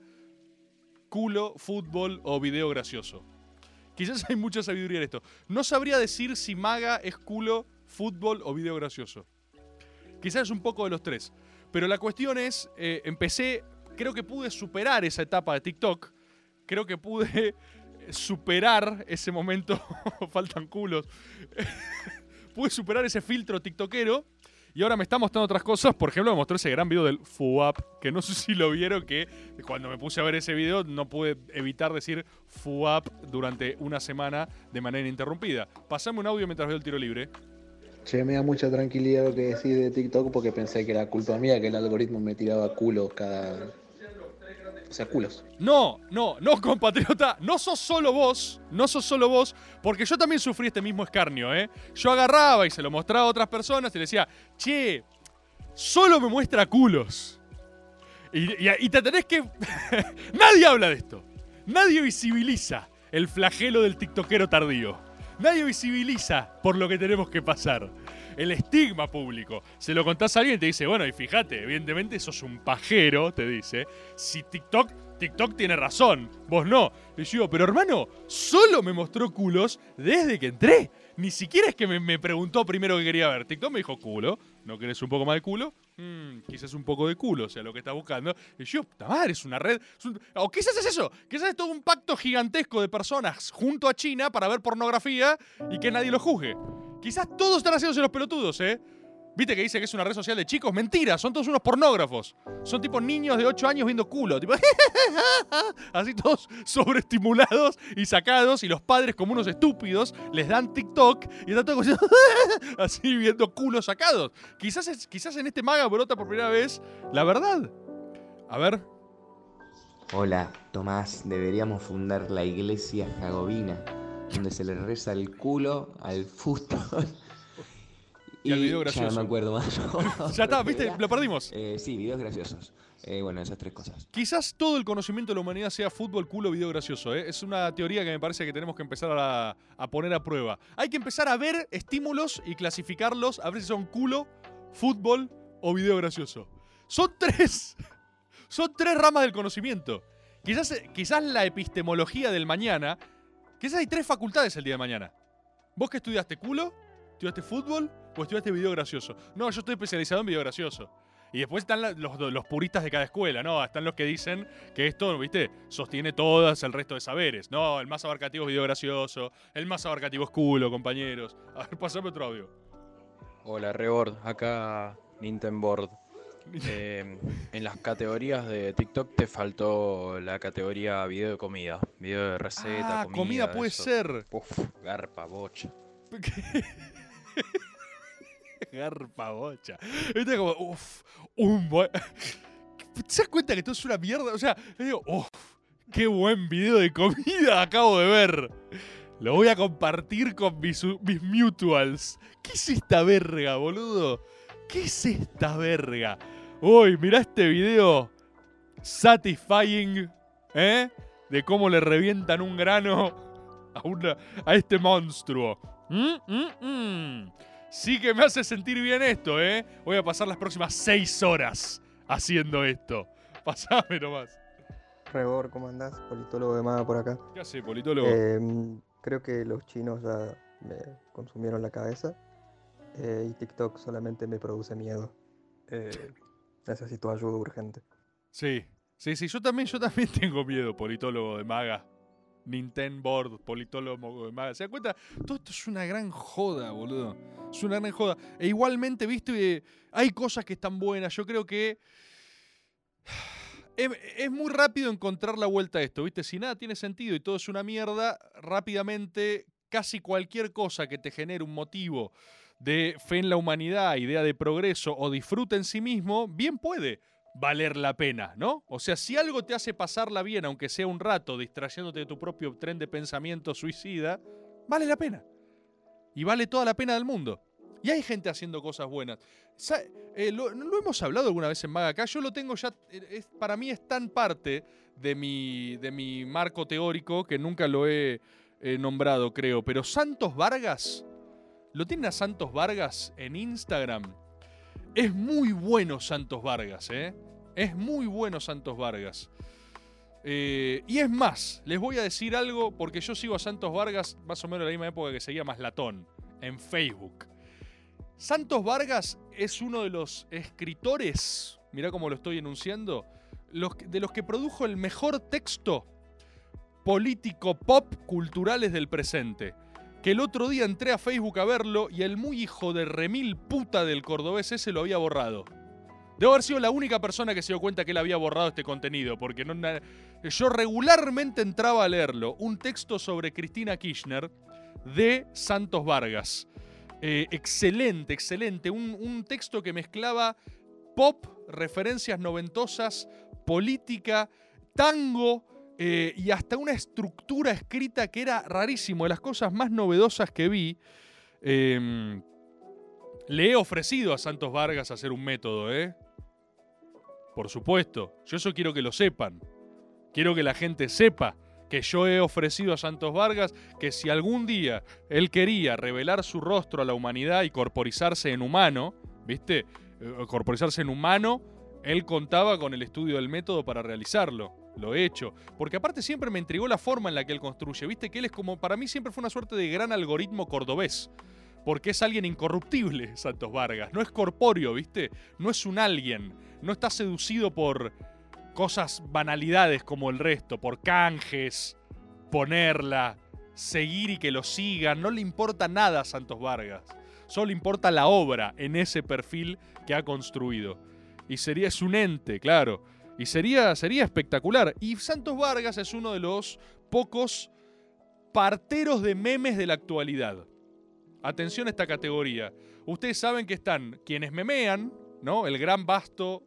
[SPEAKER 1] culo, fútbol o video gracioso. Quizás hay mucha sabiduría en esto. No sabría decir si maga es culo, fútbol o video gracioso. Quizás es un poco de los tres. Pero la cuestión es, eh, empecé, creo que pude superar esa etapa de TikTok. Creo que pude superar ese momento. Faltan culos. pude superar ese filtro tiktokero. Y ahora me está mostrando otras cosas. Por ejemplo, me mostró ese gran video del FUAP. Que no sé si lo vieron, que cuando me puse a ver ese video no pude evitar decir FUAP durante una semana de manera ininterrumpida. Pasame un audio mientras veo el tiro libre.
[SPEAKER 11] Che, me da mucha tranquilidad lo que decís de TikTok porque pensé que era culpa mía que el algoritmo me tiraba culos cada. O sea, culos.
[SPEAKER 1] No, no, no, compatriota. No sos solo vos. No sos solo vos. Porque yo también sufrí este mismo escarnio, ¿eh? Yo agarraba y se lo mostraba a otras personas y le decía, che, solo me muestra culos. Y, y- te tenés que. Nadie habla de esto. Nadie visibiliza el flagelo del tiktokero tardío. Nadie visibiliza por lo que tenemos que pasar. El estigma público. Se lo contás a alguien y te dice, bueno, y fíjate, evidentemente sos un pajero, te dice. Si TikTok, TikTok tiene razón, vos no. Y yo pero hermano, solo me mostró culos desde que entré. Ni siquiera es que me, me preguntó primero qué quería ver. TikTok me dijo culo. ¿No querés un poco más de culo? Mm, quizás un poco de culo, o sea, lo que estás buscando. Y yo, madre, es una red. o quizás es eso. Quizás es todo un pacto gigantesco de personas junto a China para ver pornografía y que nadie lo juzgue. Quizás todos están haciéndose los pelotudos, ¿eh? ¿Viste que dice que es una red social de chicos? Mentira, son todos unos pornógrafos. Son tipo niños de 8 años viendo culo. Así todos sobreestimulados y sacados. Y los padres, como unos estúpidos, les dan TikTok y están todos así viendo culos sacados. Quizás, es- quizás en este maga brota por primera vez la verdad. A ver.
[SPEAKER 12] Hola, Tomás, deberíamos fundar la iglesia jacobina, donde se le reza el culo al fútbol.
[SPEAKER 1] Y al video
[SPEAKER 12] ya
[SPEAKER 1] gracioso.
[SPEAKER 12] no me acuerdo más.
[SPEAKER 1] Ya está, ¿viste? Lo perdimos.
[SPEAKER 12] Eh, sí, videos graciosos. Eh, bueno, esas tres cosas.
[SPEAKER 1] Quizás todo el conocimiento de la humanidad sea fútbol, culo, video gracioso. ¿eh? Es una teoría que me parece que tenemos que empezar a, a poner a prueba. Hay que empezar a ver estímulos y clasificarlos, a ver si son culo, fútbol o video gracioso. Son tres. Son tres ramas del conocimiento. Quizás, quizás la epistemología del mañana. Quizás hay tres facultades el día de mañana. ¿Vos que estudiaste culo? ¿Estudiaste fútbol? ¿O estudiaste video gracioso? No, yo estoy especializado en video gracioso. Y después están los, los puristas de cada escuela, ¿no? Están los que dicen que esto, ¿viste? Sostiene todas el resto de saberes. No, el más abarcativo es video gracioso, el más abarcativo es culo, compañeros. A ver, pasame otro audio.
[SPEAKER 13] Hola, Rebord. Acá Nintendo Eh, en las categorías de TikTok te faltó la categoría video de comida. Video de receta,
[SPEAKER 1] Ah,
[SPEAKER 13] comida.
[SPEAKER 1] comida puede
[SPEAKER 13] eso.
[SPEAKER 1] ser.
[SPEAKER 13] Uf, garpa, bocha.
[SPEAKER 1] Garpa bocha. Viste como, uff, un buen... ¿Te das cuenta que esto es una mierda? O sea, yo digo, uff, qué buen video de comida acabo de ver. Lo voy a compartir con mis, mis mutuals. ¿Qué es esta verga, boludo? ¿Qué es esta verga? Uy, mirá este video satisfying, ¿eh? De cómo le revientan un grano a, una- a este monstruo. Mm, mm, mm. Sí que me hace sentir bien esto, ¿eh? Voy a pasar las próximas seis horas haciendo esto. Pasame nomás.
[SPEAKER 14] Rebor, ¿cómo andás? Politólogo de Maga por acá.
[SPEAKER 1] ¿Qué hace, politólogo?
[SPEAKER 14] Em, creo que los chinos ya me consumieron la cabeza eh, y TikTok solamente me produce miedo. Eh, necesito ayuda urgente.
[SPEAKER 1] Sí, sí, sí, yo también, yo también tengo miedo, politólogo de maga. Nintendo Board, politólogo de maga. ¿Se dan cuenta? Todo esto es una gran joda, boludo. Es una gran joda. E igualmente, viste, hay cosas que están buenas. Yo creo que es muy rápido encontrar la vuelta a esto, ¿viste? Si nada tiene sentido y todo es una mierda, rápidamente casi cualquier cosa que te genere un motivo de fe en la humanidad, idea de progreso o disfrute en sí mismo, bien puede valer la pena, ¿no? O sea, si algo te hace pasarla bien, aunque sea un rato, distrayéndote de tu propio tren de pensamiento suicida, vale la pena. Y vale toda la pena del mundo. Y hay gente haciendo cosas buenas. Eh, lo, lo hemos hablado alguna vez en Maga acá. Yo lo tengo ya. eh, es- para mí es tan parte de mi, de mi marco teórico que nunca lo he eh, nombrado, creo. Pero Santos Vargas. Lo tienen a Santos Vargas en Instagram. Es muy bueno Santos Vargas, ¿eh? Es muy bueno Santos Vargas. Eh, y es más, les voy a decir algo porque yo sigo a Santos Vargas más o menos en la misma época que seguía Maslatón en Facebook. Santos Vargas es uno de los escritores, mirá cómo lo estoy enunciando, de los que produjo el mejor texto político pop culturales del presente. Que el otro día entré a Facebook a verlo y el muy hijo de remil puta del cordobés ese lo había borrado. Debo haber sido la única persona que se dio cuenta que él había borrado este contenido, porque yo regularmente entraba a leerlo. Un texto sobre Cristina Kirchner de Santos Vargas. Eh, excelente, excelente. Un, un texto que mezclaba pop, referencias noventosas, política, tango eh, y hasta una estructura escrita que era rarísimo, de las cosas más novedosas que vi. Eh, le he ofrecido a Santos Vargas hacer un método, ¿eh? Por supuesto. Yo eso quiero que lo sepan. Quiero que la gente sepa que yo he ofrecido a Santos Vargas que si algún día él quería revelar su rostro a la humanidad y corporizarse en humano, ¿viste? Eh, Corporizarse en humano, él contaba con el estudio del método para realizarlo. Lo he hecho. Porque aparte siempre me intrigó la forma en la que él construye. Viste que él es como, para mí siempre fue una suerte de gran algoritmo cordobés. Porque es alguien incorruptible, Santos Vargas. No es corpóreo, ¿viste? No es un alguien. No está seducido por cosas banalidades como el resto, por canjes, ponerla, seguir y que lo sigan. No le importa nada a Santos Vargas. Solo importa la obra en ese perfil que ha construido. Y sería, es un ente, claro. Y sería, sería espectacular. Y Santos Vargas es uno de los pocos parteros de memes de la actualidad. Atención a esta categoría. Ustedes saben que están quienes memean, ¿no? El gran vasto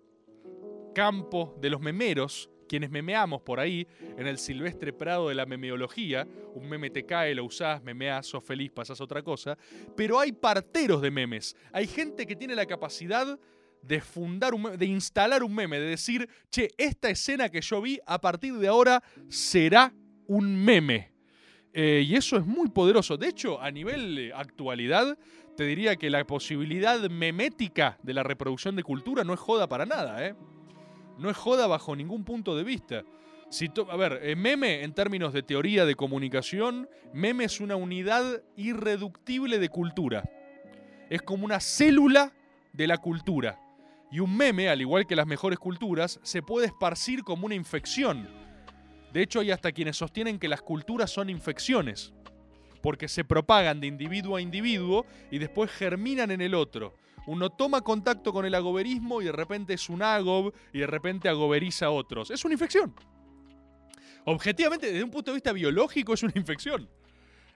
[SPEAKER 1] campo de los memeros, quienes memeamos por ahí en el silvestre prado de la memeología. Un meme te cae, lo usás, memeás, sos feliz, pasás otra cosa. Pero hay parteros de memes. Hay gente que tiene la capacidad de fundar un meme, de instalar un meme, de decir, che, esta escena que yo vi a partir de ahora será un meme. Eh, y eso es muy poderoso. De hecho, a nivel actualidad, te diría que la posibilidad memética de la reproducción de cultura no es joda para nada, ¿eh? No es joda bajo ningún punto de vista. Si a ver, eh, meme en términos de teoría de comunicación, meme es una unidad irreductible de cultura. Es como una célula de la cultura. Y un meme, al igual que las mejores culturas, se puede esparcir como una infección. De hecho, hay hasta quienes sostienen que las culturas son infecciones, porque se propagan de individuo a individuo y después germinan en el otro. Uno toma contacto con el agoberismo y de repente es un agob y de repente agoberiza a otros. Es una infección. Objetivamente, desde un punto de vista biológico, es una infección.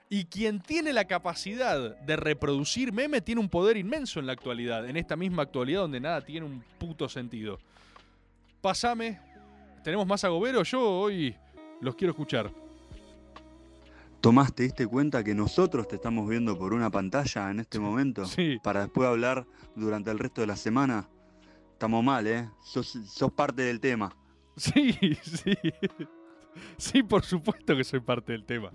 [SPEAKER 1] Y quien tiene la capacidad de reproducir meme tiene un poder inmenso en la actualidad, en esta misma actualidad donde nada tiene un puto sentido. Pásame. ¿Tenemos más agoberos? Yo hoy los quiero escuchar.
[SPEAKER 15] Tomás, ¿te diste cuenta que nosotros te estamos viendo por una pantalla en este momento?
[SPEAKER 1] Sí.
[SPEAKER 15] Para después hablar durante el resto de la semana. Estamos mal, ¿eh? Sos, sos parte del tema.
[SPEAKER 1] Sí, sí. Sí, por supuesto que soy parte del tema.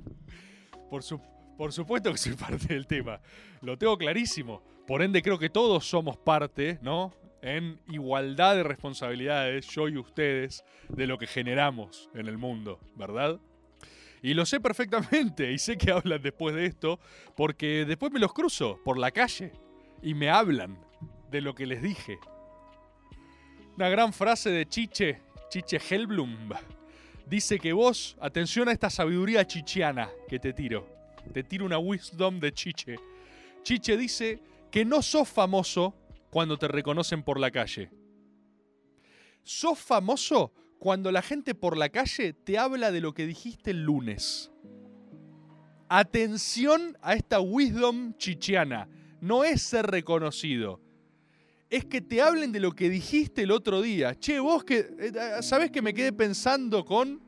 [SPEAKER 1] Por, su- por supuesto que soy parte del tema. Lo tengo clarísimo. Por ende, creo que todos somos parte, ¿no? En igualdad de responsabilidades, yo y ustedes, de lo que generamos en el mundo, ¿verdad? Y lo sé perfectamente y sé que hablan después de esto porque después me los cruzo por la calle y me hablan de lo que les dije. Una gran frase de Chiche, Chiche Hellblum. Dice que vos, atención a esta sabiduría chichiana que te tiro. Te tiro una wisdom de Chiche. Chiche dice que no sos famoso cuando te reconocen por la calle. Sos famoso cuando la gente por la calle te habla de lo que dijiste el lunes. Atención a esta wisdom chichiana. No es ser reconocido. Es que te hablen de lo que dijiste el otro día. Che, vos que. eh, ¿Sabés que me quedé pensando con.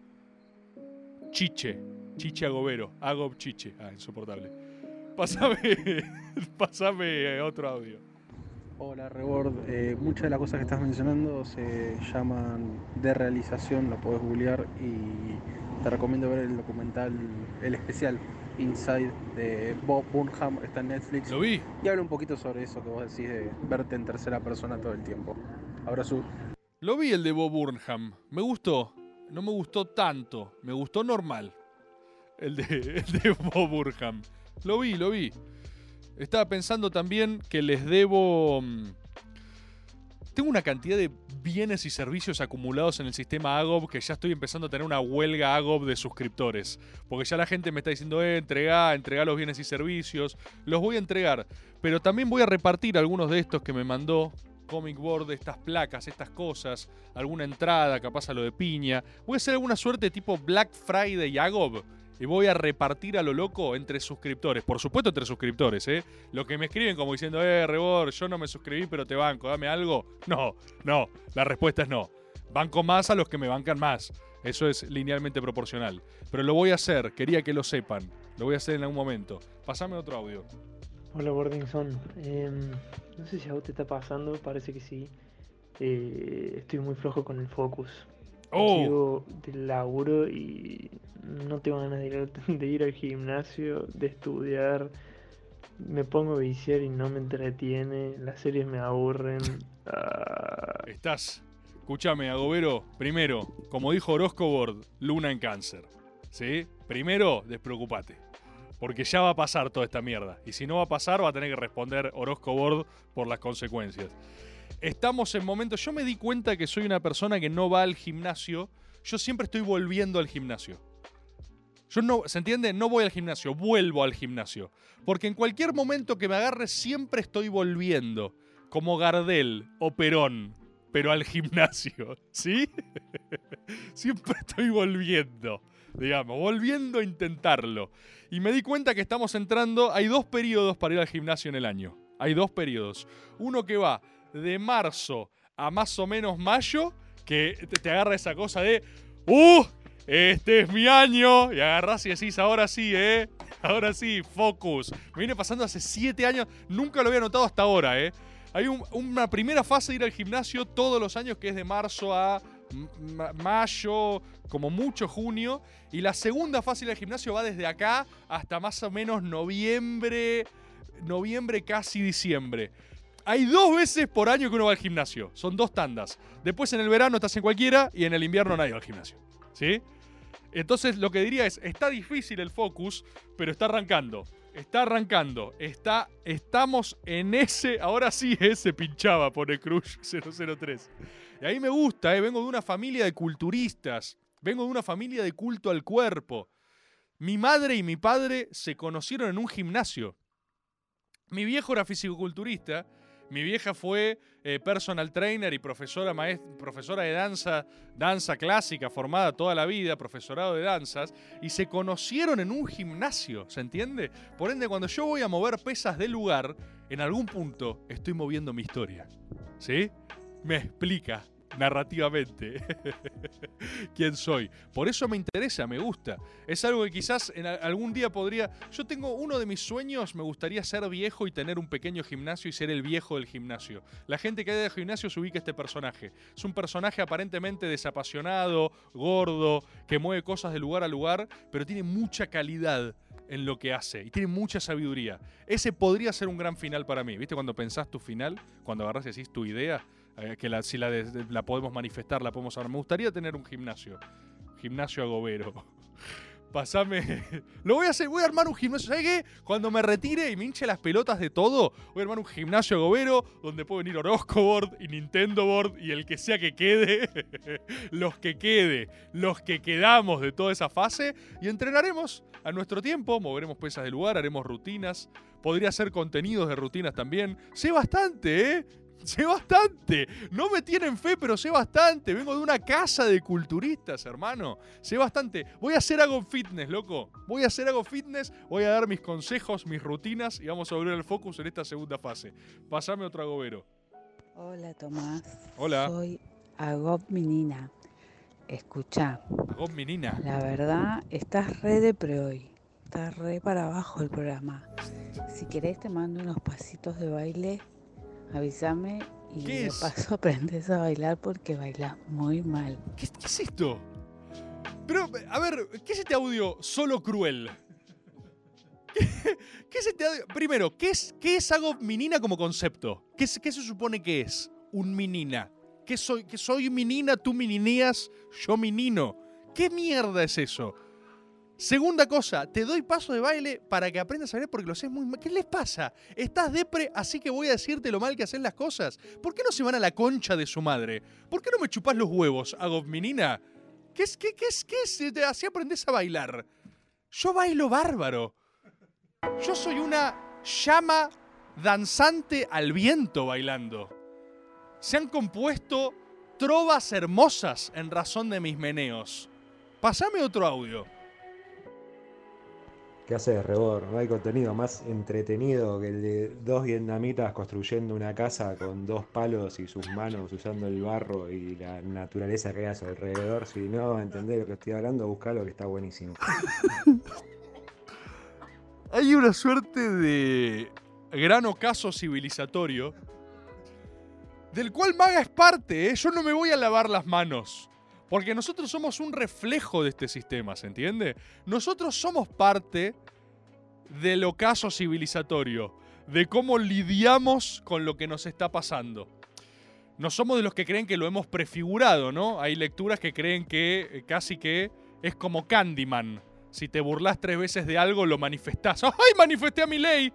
[SPEAKER 1] Chiche. Chiche Agobero. Agob Chiche. Ah, insoportable. Pásame. Pásame eh, otro audio.
[SPEAKER 16] Hola Rebord, Eh, muchas de las cosas que estás mencionando se llaman de realización, lo podés googlear y te recomiendo ver el documental, el especial Inside de Bob Burnham, está en Netflix.
[SPEAKER 1] Lo vi.
[SPEAKER 16] Y habla un poquito sobre eso que vos decís de verte en tercera persona todo el tiempo. Abrazo.
[SPEAKER 1] Lo vi el de Bob Burnham. Me gustó. No me gustó tanto. Me gustó normal. El de, el de Bob Burnham. Lo vi, lo vi. Estaba pensando también que les debo. Tengo una cantidad de bienes y servicios acumulados en el sistema Agob que ya estoy empezando a tener una huelga Agob de suscriptores. Porque ya la gente me está diciendo, eh, entregá, entregá los bienes y servicios. Los voy a entregar. Pero también voy a repartir algunos de estos que me mandó Comic Board, estas placas, estas cosas, alguna entrada, capaz a lo de piña. Voy a hacer alguna suerte tipo Black Friday Agob y voy a repartir a lo loco entre suscriptores. Por supuesto entre suscriptores, ¿eh? Lo que me escriben como diciendo, eh, Rebor, yo no me suscribí, pero te banco, dame algo. No, no, la respuesta es no. Banco más a los que me bancan más. Eso es linealmente proporcional. Pero lo voy a hacer, quería que lo sepan. Lo voy a hacer en algún momento. Pasame otro audio.
[SPEAKER 17] Hola Bordingson, Em, no sé si a vos te está pasando, parece que sí. Eh, estoy muy flojo con el focus.
[SPEAKER 1] Oh.
[SPEAKER 17] Del laburo y no tengo ganas de ir, de ir al gimnasio, de estudiar. Me pongo a viciar y no me entretiene. Las series me aburren. Ah,
[SPEAKER 1] Estás, escúchame, Agobero. Primero, como dijo Orozco Board, luna en cáncer. ¿Sí? Primero, despreocupate. Porque ya va a pasar toda esta mierda. Y si no va a pasar, va a tener que responder Orozco Board por las consecuencias. Estamos en momentos. Yo me di cuenta que soy una persona que no va al gimnasio. Yo siempre estoy volviendo al gimnasio. Yo no, ¿se entiende? No voy al gimnasio, vuelvo al gimnasio. Porque en cualquier momento que me agarre siempre estoy volviendo. Como Gardel o Perón, pero al gimnasio. ¿Sí? siempre estoy volviendo. Digamos, volviendo a intentarlo. Y me di cuenta que estamos entrando. Hay dos periodos para ir al gimnasio en el año. Hay dos periodos. Uno que va de marzo a más o menos mayo, que te, agarra esa cosa de. ¡Uh! Este es mi año. Y agarrás y decís, ahora sí, ¿eh? Ahora sí, focus. Me viene pasando hace siete años. Nunca lo había notado hasta ahora, ¿eh? Hay un- una primera fase de ir al gimnasio todos los años que es de marzo a mayo, como mucho junio. Y la segunda fase del gimnasio va desde acá hasta más o menos noviembre, noviembre casi diciembre. Hay dos veces por año que uno va al gimnasio. Son dos tandas. Después en el verano estás en cualquiera y en el invierno nadie va al gimnasio. ¿Sí? Entonces lo que diría es, está difícil el focus, pero está arrancando. Está arrancando. Está, estamos en ese, ahora sí ese pinchaba, pone Crush 003. Y ahí me gusta, ¿eh? vengo de una familia de culturistas. Vengo de una familia de culto al cuerpo. Mi madre y mi padre se conocieron en un gimnasio. Mi viejo era fisicoculturista. Mi vieja fue eh, personal trainer y profesora, profesora de danza, danza clásica, formada toda la vida, profesorado de danzas, y se conocieron en un gimnasio, ¿se entiende? Por ende, cuando yo voy a mover pesas del lugar, en algún punto estoy moviendo mi historia. ¿Sí? Me explica narrativamente quién soy. Por eso me interesa, me gusta. Es algo que quizás en algún día podría... Yo tengo uno de mis sueños, me gustaría ser viejo y tener un pequeño gimnasio y ser el viejo del gimnasio. La gente que hay del gimnasio se ubica este personaje. Es un personaje aparentemente desapasionado, gordo, que mueve cosas de lugar a lugar, pero tiene mucha calidad en lo que hace y tiene mucha sabiduría. Ese podría ser un gran final para mí. ¿Viste cuando pensás tu final? Cuando agarrás y decís tu idea, que la, si la, de- de- la podemos manifestar, la podemos hablar. Me gustaría tener un gimnasio. Gimnasio agobero. Pasame. Lo voy a hacer, voy a armar un gimnasio. ¿Sabes qué? Cuando me retire y me hinche las pelotas de todo, voy a armar un gimnasio agobero donde puede venir Orozco Board y Nintendo Board y el que sea que quede. los que quede. Los que quedamos de toda esa fase. Y entrenaremos a nuestro tiempo. Moveremos pesas del lugar, haremos rutinas. Podría hacer contenidos de rutinas también. Sé bastante, ¿eh? Sé bastante. No me tienen fe, pero sé bastante. Vengo de una casa de culturistas, hermano. Sé bastante. Voy a hacer algo fitness, loco. Voy a hacer algo fitness. Voy a dar mis consejos, mis rutinas y vamos a volver al focus en esta segunda fase. Pasame otro agobero.
[SPEAKER 18] Hola Tomás.
[SPEAKER 1] Hola.
[SPEAKER 18] Soy Agob Menina. Escucha,
[SPEAKER 1] Agob Menina.
[SPEAKER 18] la verdad estás re de pre hoy. Estás re para abajo el programa. Si querés te mando unos pasitos de baile, avísame y
[SPEAKER 1] ¿Qué
[SPEAKER 18] de
[SPEAKER 1] es?
[SPEAKER 18] paso aprendes a bailar porque bailas muy mal.
[SPEAKER 1] ¿Qué, qué es esto? Pero, a ver, ¿qué es este audio solo cruel? ¿Qué, qué es este audio? Primero, ¿qué es, qué es Agob Menina como concepto? ¿Qué, es- qué se supone que es un menina? ¿Qué soy? ¿Que soy menina, tú meninías, yo menino? ¿Qué mierda es eso? Segunda cosa, te doy paso de baile para que aprendas a bailar porque lo haces muy mal. ¿Qué les pasa? Estás depre, así que voy a decirte lo mal que hacen las cosas. ¿Por qué no se van a la concha de su madre? ¿Por qué no me chupás los huevos, Agob menina? ¿Qué es? ¿Qué, qué es? ¿Qué es? Así aprendes a bailar. Yo bailo bárbaro. Yo soy una llama danzante al viento bailando. Se han compuesto trovas hermosas en razón de mis meneos. Pasame otro audio.
[SPEAKER 19] ¿Qué haces, Rebor? No hay contenido más entretenido que el de dos vietnamitas construyendo una casa con dos palos y sus manos usando el barro y la naturaleza que hay a su alrededor. Si no entendés lo que estoy hablando, buscalo que está buenísimo.
[SPEAKER 1] Hay una suerte de gran ocaso civilizatorio del cual Maga es parte, ¿eh? Yo no me voy a lavar las manos. Porque nosotros somos un reflejo de este sistema, ¿se entiende? Nosotros somos parte del ocaso civilizatorio, de cómo lidiamos con lo que nos está pasando. No somos de los que creen que lo hemos prefigurado, ¿no? Hay lecturas que creen que eh, casi que es como Candyman. Si te burlas tres veces de algo, lo manifestás. ¡Ay, manifesté a mi ley!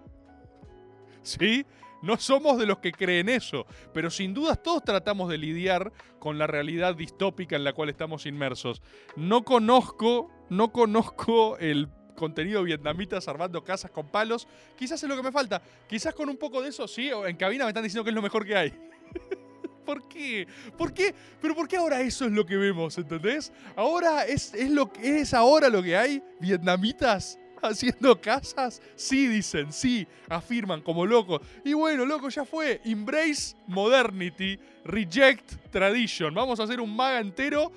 [SPEAKER 1] ¿Sí? No somos de los que creen eso, pero sin dudas todos tratamos de lidiar con la realidad distópica en la cual estamos inmersos. No conozco, no conozco el contenido vietnamitas armando casas con palos. Quizás es lo que me falta. Quizás con un poco de eso, sí, en cabina me están diciendo que es lo mejor que hay. ¿Por qué? ¿Por qué? Pero ¿por qué ahora eso es lo que vemos, ¿entendés? Ahora es, es lo que es ahora lo que hay, vietnamitas haciendo casas. Sí, dicen, sí, afirman como locos. Y bueno, loco, ya fue. Embrace modernity, reject tradition. Vamos a hacer un maga entero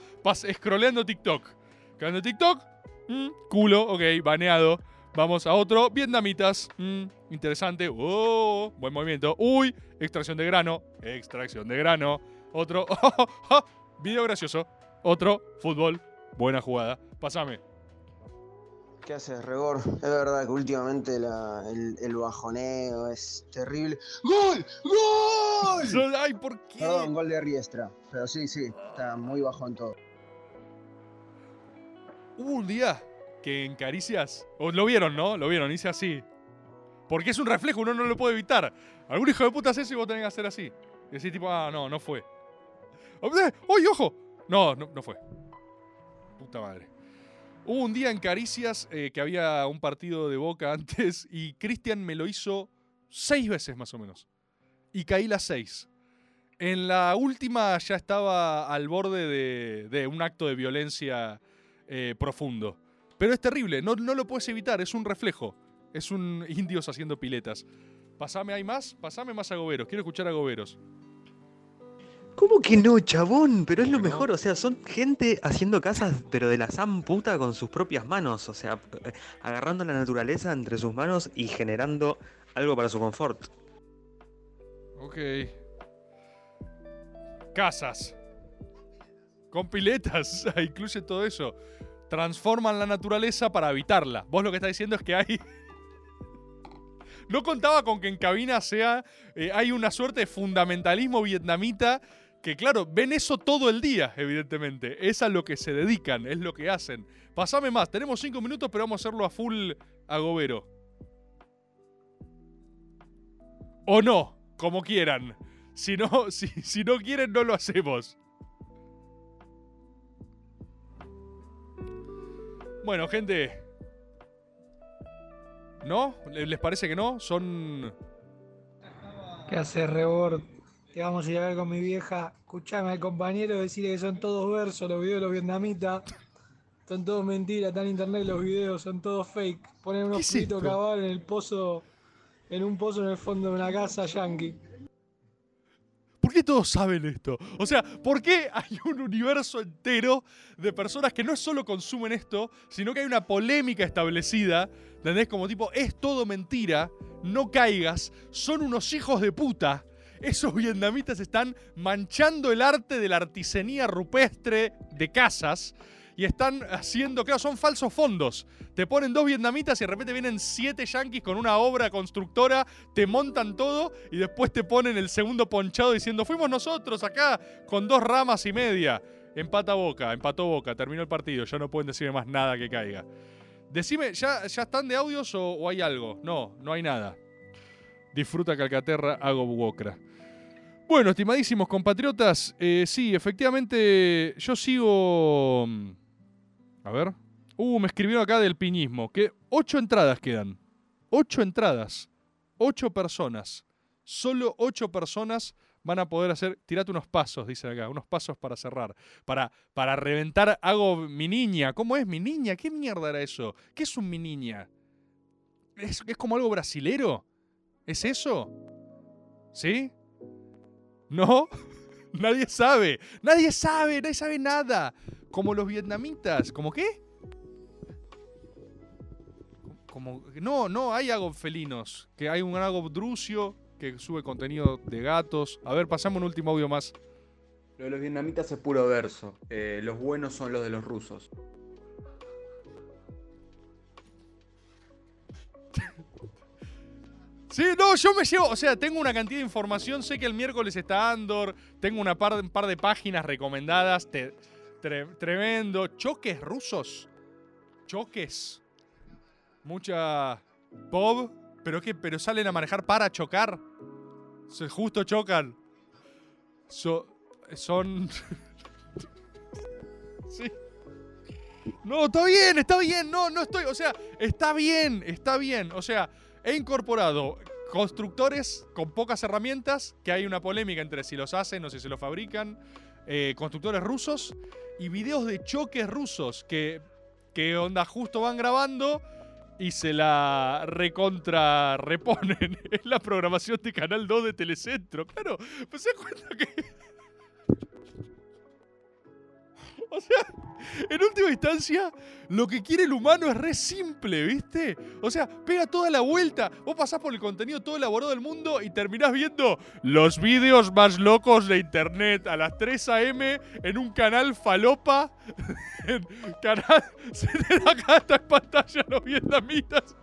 [SPEAKER 1] scrolleando TikTok. Scrolleando TikTok, mm, culo, ok, baneado. Vamos a otro, vietnamitas. mm, interesante. Oh, buen movimiento. Uy, extracción de grano. Extracción de grano. Otro. Video gracioso. Otro, fútbol. Buena jugada. Pásame.
[SPEAKER 20] ¿Qué haces, Rebor? Es verdad que últimamente la- el, el bajoneo es terrible. ¡Gol! ¡Gol!
[SPEAKER 1] ¡Ay, por qué!
[SPEAKER 20] Perdón, gol de Riestra. Pero sí, sí, está muy bajón todo.
[SPEAKER 1] Hubo un día que en Caricias. lo vieron, ¿no? Lo vieron, hice así. Porque es un reflejo, uno no lo puede evitar. Algún hijo de puta hace eso y vos tenés que hacer así. Y decir, tipo, ah, no, no fue. ¡Uy, ojo! No, no, no fue. Puta madre. Hubo un día en Caricias eh, que había un partido de boca antes y Cristian me lo hizo seis veces más o menos. Y caí las seis. En la última ya estaba al borde de, un acto de violencia eh, profundo. Pero es terrible, no, no lo puedes evitar, es un reflejo. Es un indios haciendo piletas. Pasame, ¿hay más? Pasame más agoberos. Quiero escuchar agoberos.
[SPEAKER 21] ¿Cómo que no, chabón? Pero es lo mejor, o sea, son gente haciendo casas, pero de la san puta con sus propias manos, o sea, eh, agarrando la naturaleza entre sus manos y generando algo para su confort.
[SPEAKER 1] Ok. Casas. Con piletas. Incluye todo eso. Transforman la naturaleza para habitarla. Vos lo que estás diciendo es que hay. No contaba con que en cabina sea. eh, hay una suerte de fundamentalismo vietnamita. Que claro, ven eso todo el día, evidentemente. Es a lo que se dedican, es lo que hacen. Pasame más, tenemos cinco minutos, pero vamos a hacerlo a full agobero. O no, como quieran. Si no, si, si no quieren, no lo hacemos. Bueno, gente. ¿No? ¿Le- ¿Les parece que no? Son.
[SPEAKER 4] ¿Qué hace Rebord?
[SPEAKER 22] Que vamos a ir a ver con mi vieja. Escuchame al compañero decirle que son todos versos los videos de los vietnamitas. Son todos mentiras, están en internet los videos, son todos fake. Ponen unos
[SPEAKER 1] es esto?
[SPEAKER 22] cabal en el pozo, en un pozo en el fondo de una casa yankee.
[SPEAKER 1] ¿Por qué todos saben esto? O sea, ¿por qué hay un universo entero de personas que no solo consumen esto, sino que hay una polémica establecida? ¿Entendés? Como tipo, es todo mentira, no caigas, son unos hijos de puta. Esos vietnamitas están manchando el arte de la artesanía rupestre de casas y están haciendo, claro, son falsos fondos. Te ponen dos vietnamitas y de repente vienen siete yanquis con una obra constructora, te montan todo y después te ponen el segundo ponchado diciendo, fuimos nosotros acá con dos ramas y media. Empata Boca, empató Boca, terminó el partido, ya no pueden decirme más nada que caiga. Decime, ¿ya, ya están de audios o, o hay algo? No, no hay nada. Disfruta Calcaterra, hago Buocra. Bueno, estimadísimos compatriotas, eh, sí, efectivamente yo sigo... mm, A ver. Uh, me escribieron acá del piñismo, que ocho entradas quedan. Ocho entradas. Ocho personas. Solo ocho personas van a poder hacer... Tirate unos pasos, dicen acá, unos pasos para cerrar. Para, para reventar, hago mi niña. ¿Cómo es mi niña? ¿Qué mierda era eso? ¿Qué es un mi niña? ¿Es, es como algo brasilero? ¿Es eso? ¿Sí? ¿No? Nadie sabe. Nadie sabe. Nadie sabe nada. Como los vietnamitas. ¿Cómo qué? Como, no, no, hay agop felinos. Que hay un agop drucio que sube contenido de gatos. A ver, pasamos un último audio más.
[SPEAKER 23] Lo de los vietnamitas es puro verso. Eh, los buenos son los de los rusos.
[SPEAKER 1] Sí, no, yo me llevo, o sea, tengo una cantidad de información, sé que el miércoles está Andor, tengo una par, un par de páginas recomendadas, tremendo. Choques rusos. Choques. Mucha Bob, pero que pero salen a manejar para chocar. Se justo chocan. So- son Sí. No, está bien, está bien. No, no estoy. O sea, está bien, está bien. O sea, he incorporado constructores con pocas herramientas, que hay una polémica entre si los hacen o si se los fabrican. eh, constructores rusos y videos de choques rusos que, que onda justo van grabando y se la recontra reponen. Es la programación de Canal 2 de Telecentro. Claro, pues se cuenta que. O sea, en última instancia, lo que quiere el humano es re simple, ¿viste? O sea, pega toda la vuelta. Vos pasás por el contenido todo elaborado del mundo y terminás viendo los vídeos más locos de internet a las 3 a.m. en un canal falopa. En canal. Se te da acá en pantalla los vietnamitas.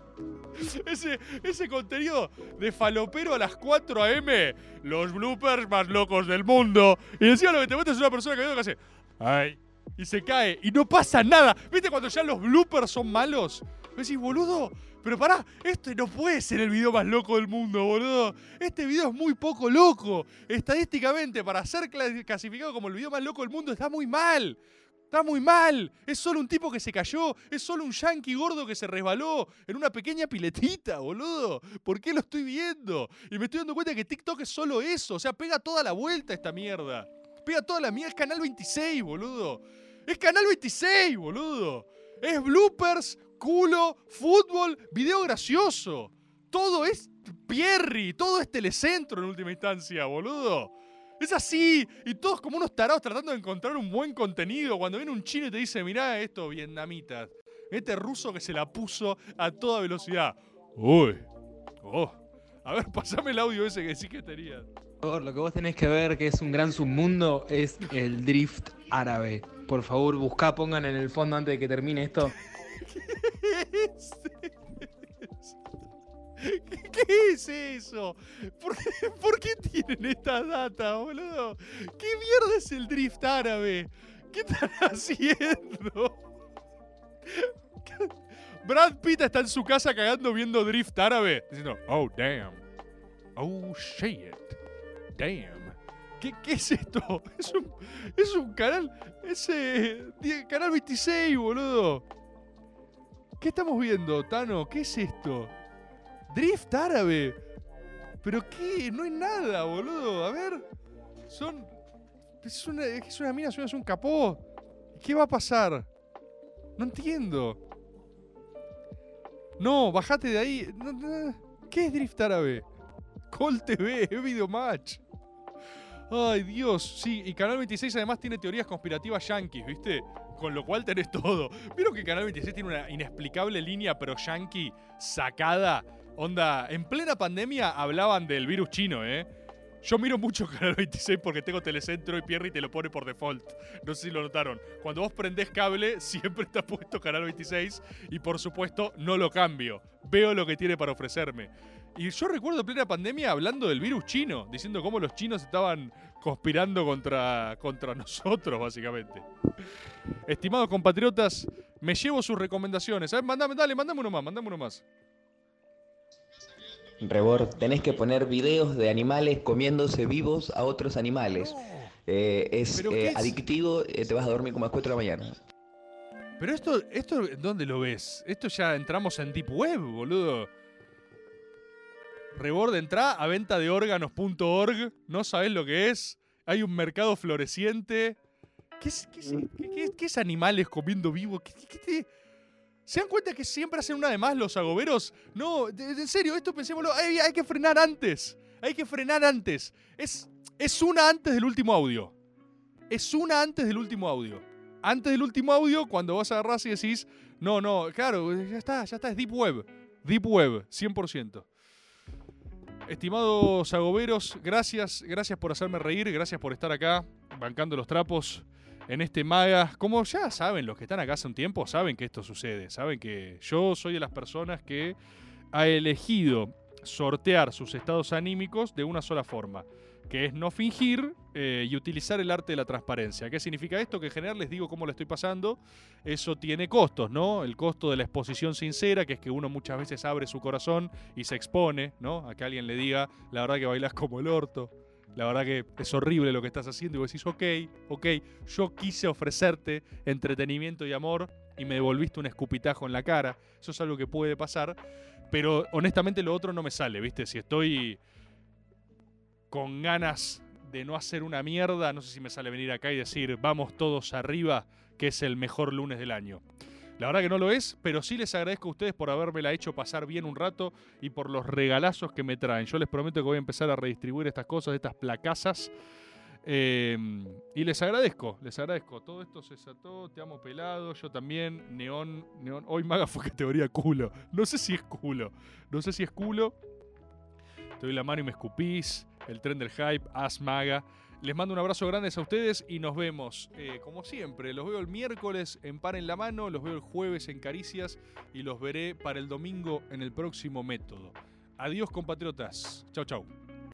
[SPEAKER 1] Ese, ese contenido de falopero a las 4 a.m. Los bloopers más locos del mundo. Y encima lo que te muestra es una persona que, que hace. Ay. Y se cae. Y no pasa nada. ¿Viste cuando ya los bloopers son malos? Me decís, boludo. Pero pará, este no puede ser el video más loco del mundo, boludo. Este video es muy poco loco. Estadísticamente, para ser cla- clasificado como el video más loco del mundo, está muy mal. Está muy mal. Es solo un tipo que se cayó. Es solo un yankee gordo que se resbaló en una pequeña piletita, boludo. ¿Por qué lo estoy viendo? Y me estoy dando cuenta que TikTok es solo eso. O sea, pega toda la vuelta esta mierda. Es Canal 26, boludo. Es Canal 26, boludo. Es bloopers, culo, fútbol, video gracioso. Todo es Pierri. Todo es telecentro en última instancia, boludo. Es así. Y todos como unos tarados tratando de encontrar un buen contenido. Cuando viene un chino y te dice, mirá esto, vietnamitas. Este ruso que se la puso a toda velocidad. Uy. Oh. A ver, pasame el audio ese que sí que tenías.
[SPEAKER 24] Lo que vos tenés que ver que es un gran submundo es el drift árabe. Por favor, buscá, pongan en el fondo antes de que termine esto.
[SPEAKER 1] ¿Qué, qué es eso? ¿Por qué, por qué tienen esta data, boludo? ¿Qué mierda es el drift árabe? ¿Qué están haciendo? Brad Pitt está en su casa cagando viendo drift árabe. Diciendo, oh, damn. Oh, shit. Damn. ¿Qué, es esto? Es un, es un canal. Ese. Canal 26, boludo. ¿Qué estamos viendo, Tano? ¿Qué es esto? Drift árabe. ¿Pero qué? No es nada, boludo. A ver. Son. Es una, es una mina, es un capó. ¿Qué va a pasar? No entiendo. No, bajate de ahí. ¿Qué es Drift Árabe? Call TV, es Videomatch. Ay, Dios. Sí, y Canal 26 además tiene teorías conspirativas yankees, ¿viste? Con lo cual tenés todo. ¿Vieron que Canal 26 tiene una inexplicable línea pro-yankee sacada? Onda, en plena pandemia hablaban del virus chino, ¿eh? Yo miro mucho Canal 26 porque tengo Telecentro y Pierre te lo pone por default. No sé si lo notaron. Cuando vos prendés cable, siempre está puesto Canal 26 y por supuesto no lo cambio. Veo lo que tiene para ofrecerme. Y yo recuerdo en plena pandemia hablando del virus chino, diciendo cómo los chinos estaban conspirando contra, contra nosotros, básicamente. Estimados compatriotas, me llevo sus recomendaciones. A ver, mandame, dale, mandame uno más, mandame uno más.
[SPEAKER 12] Rebord, tenés que poner videos de animales comiéndose vivos a otros animales. Eh, es
[SPEAKER 1] ¿Pero
[SPEAKER 12] eh,
[SPEAKER 1] es?
[SPEAKER 12] adictivo, eh, te vas a dormir como a las 4 de la mañana.
[SPEAKER 1] Pero esto, esto, ¿dónde lo ves? Esto ya entramos en Deep Web, boludo. Rebord, entra a venta de órganos.org. No sabés lo que es. Hay un mercado floreciente. ¿Qué es, qué es- qué- es animales comiendo vivo? ¿Qué- qué- qué te- ¿Se dan cuenta que siempre hacen una de más los agoberos? No, en serio, esto pensémoslo. Hay, hay que frenar antes. Hay que frenar antes. Es, es una antes del último audio. Es una antes del último audio. Antes del último audio, cuando vos agarrás y decís, no, no, claro, ya está, ya está, es Deep Web. Deep Web, 100%. Estimados agoberos, gracias, gracias por hacerme reír, gracias por estar acá, bancando los trapos en este maga. Como ya saben, los que están acá hace un tiempo, saben que esto sucede, saben que yo soy de las personas que ha elegido sortear sus estados anímicos de una sola forma, que es no fingir eh, y utilizar el arte de la transparencia. ¿Qué significa esto? Que en general les digo cómo lo estoy pasando. Eso tiene costos, ¿no? El costo de la exposición sincera, que es que uno muchas veces abre su corazón y se expone, ¿no? A que alguien le diga, la verdad que bailas como el orto. La verdad que es horrible lo que estás haciendo y vos decís, ok, ok, yo quise ofrecerte entretenimiento y amor y me devolviste un escupitajo en la cara. Eso es algo que puede pasar, pero honestamente lo otro no me sale, ¿viste? Si estoy con ganas de no hacer una mierda, no sé si me sale venir acá y decir, vamos todos arriba, que es el mejor lunes del año. La verdad que no lo es, pero sí les agradezco a ustedes por habérmela hecho pasar bien un rato y por los regalazos que me traen. Yo les prometo que voy a empezar a redistribuir estas cosas, estas placazas. Eh, y les agradezco, les agradezco. Todo esto se desató, te amo pelado, yo también. Neón, neón. Hoy Maga fue categoría culo. No sé si es culo. No sé si es culo. Te doy la mano y me escupís. El tren del hype, As Maga. Les mando un abrazo grande a ustedes y nos vemos, eh, como siempre. Los veo el miércoles en Par en la Mano, los veo el jueves en Caricias y los veré para el domingo en el próximo método. Adiós, compatriotas. Chau, chau.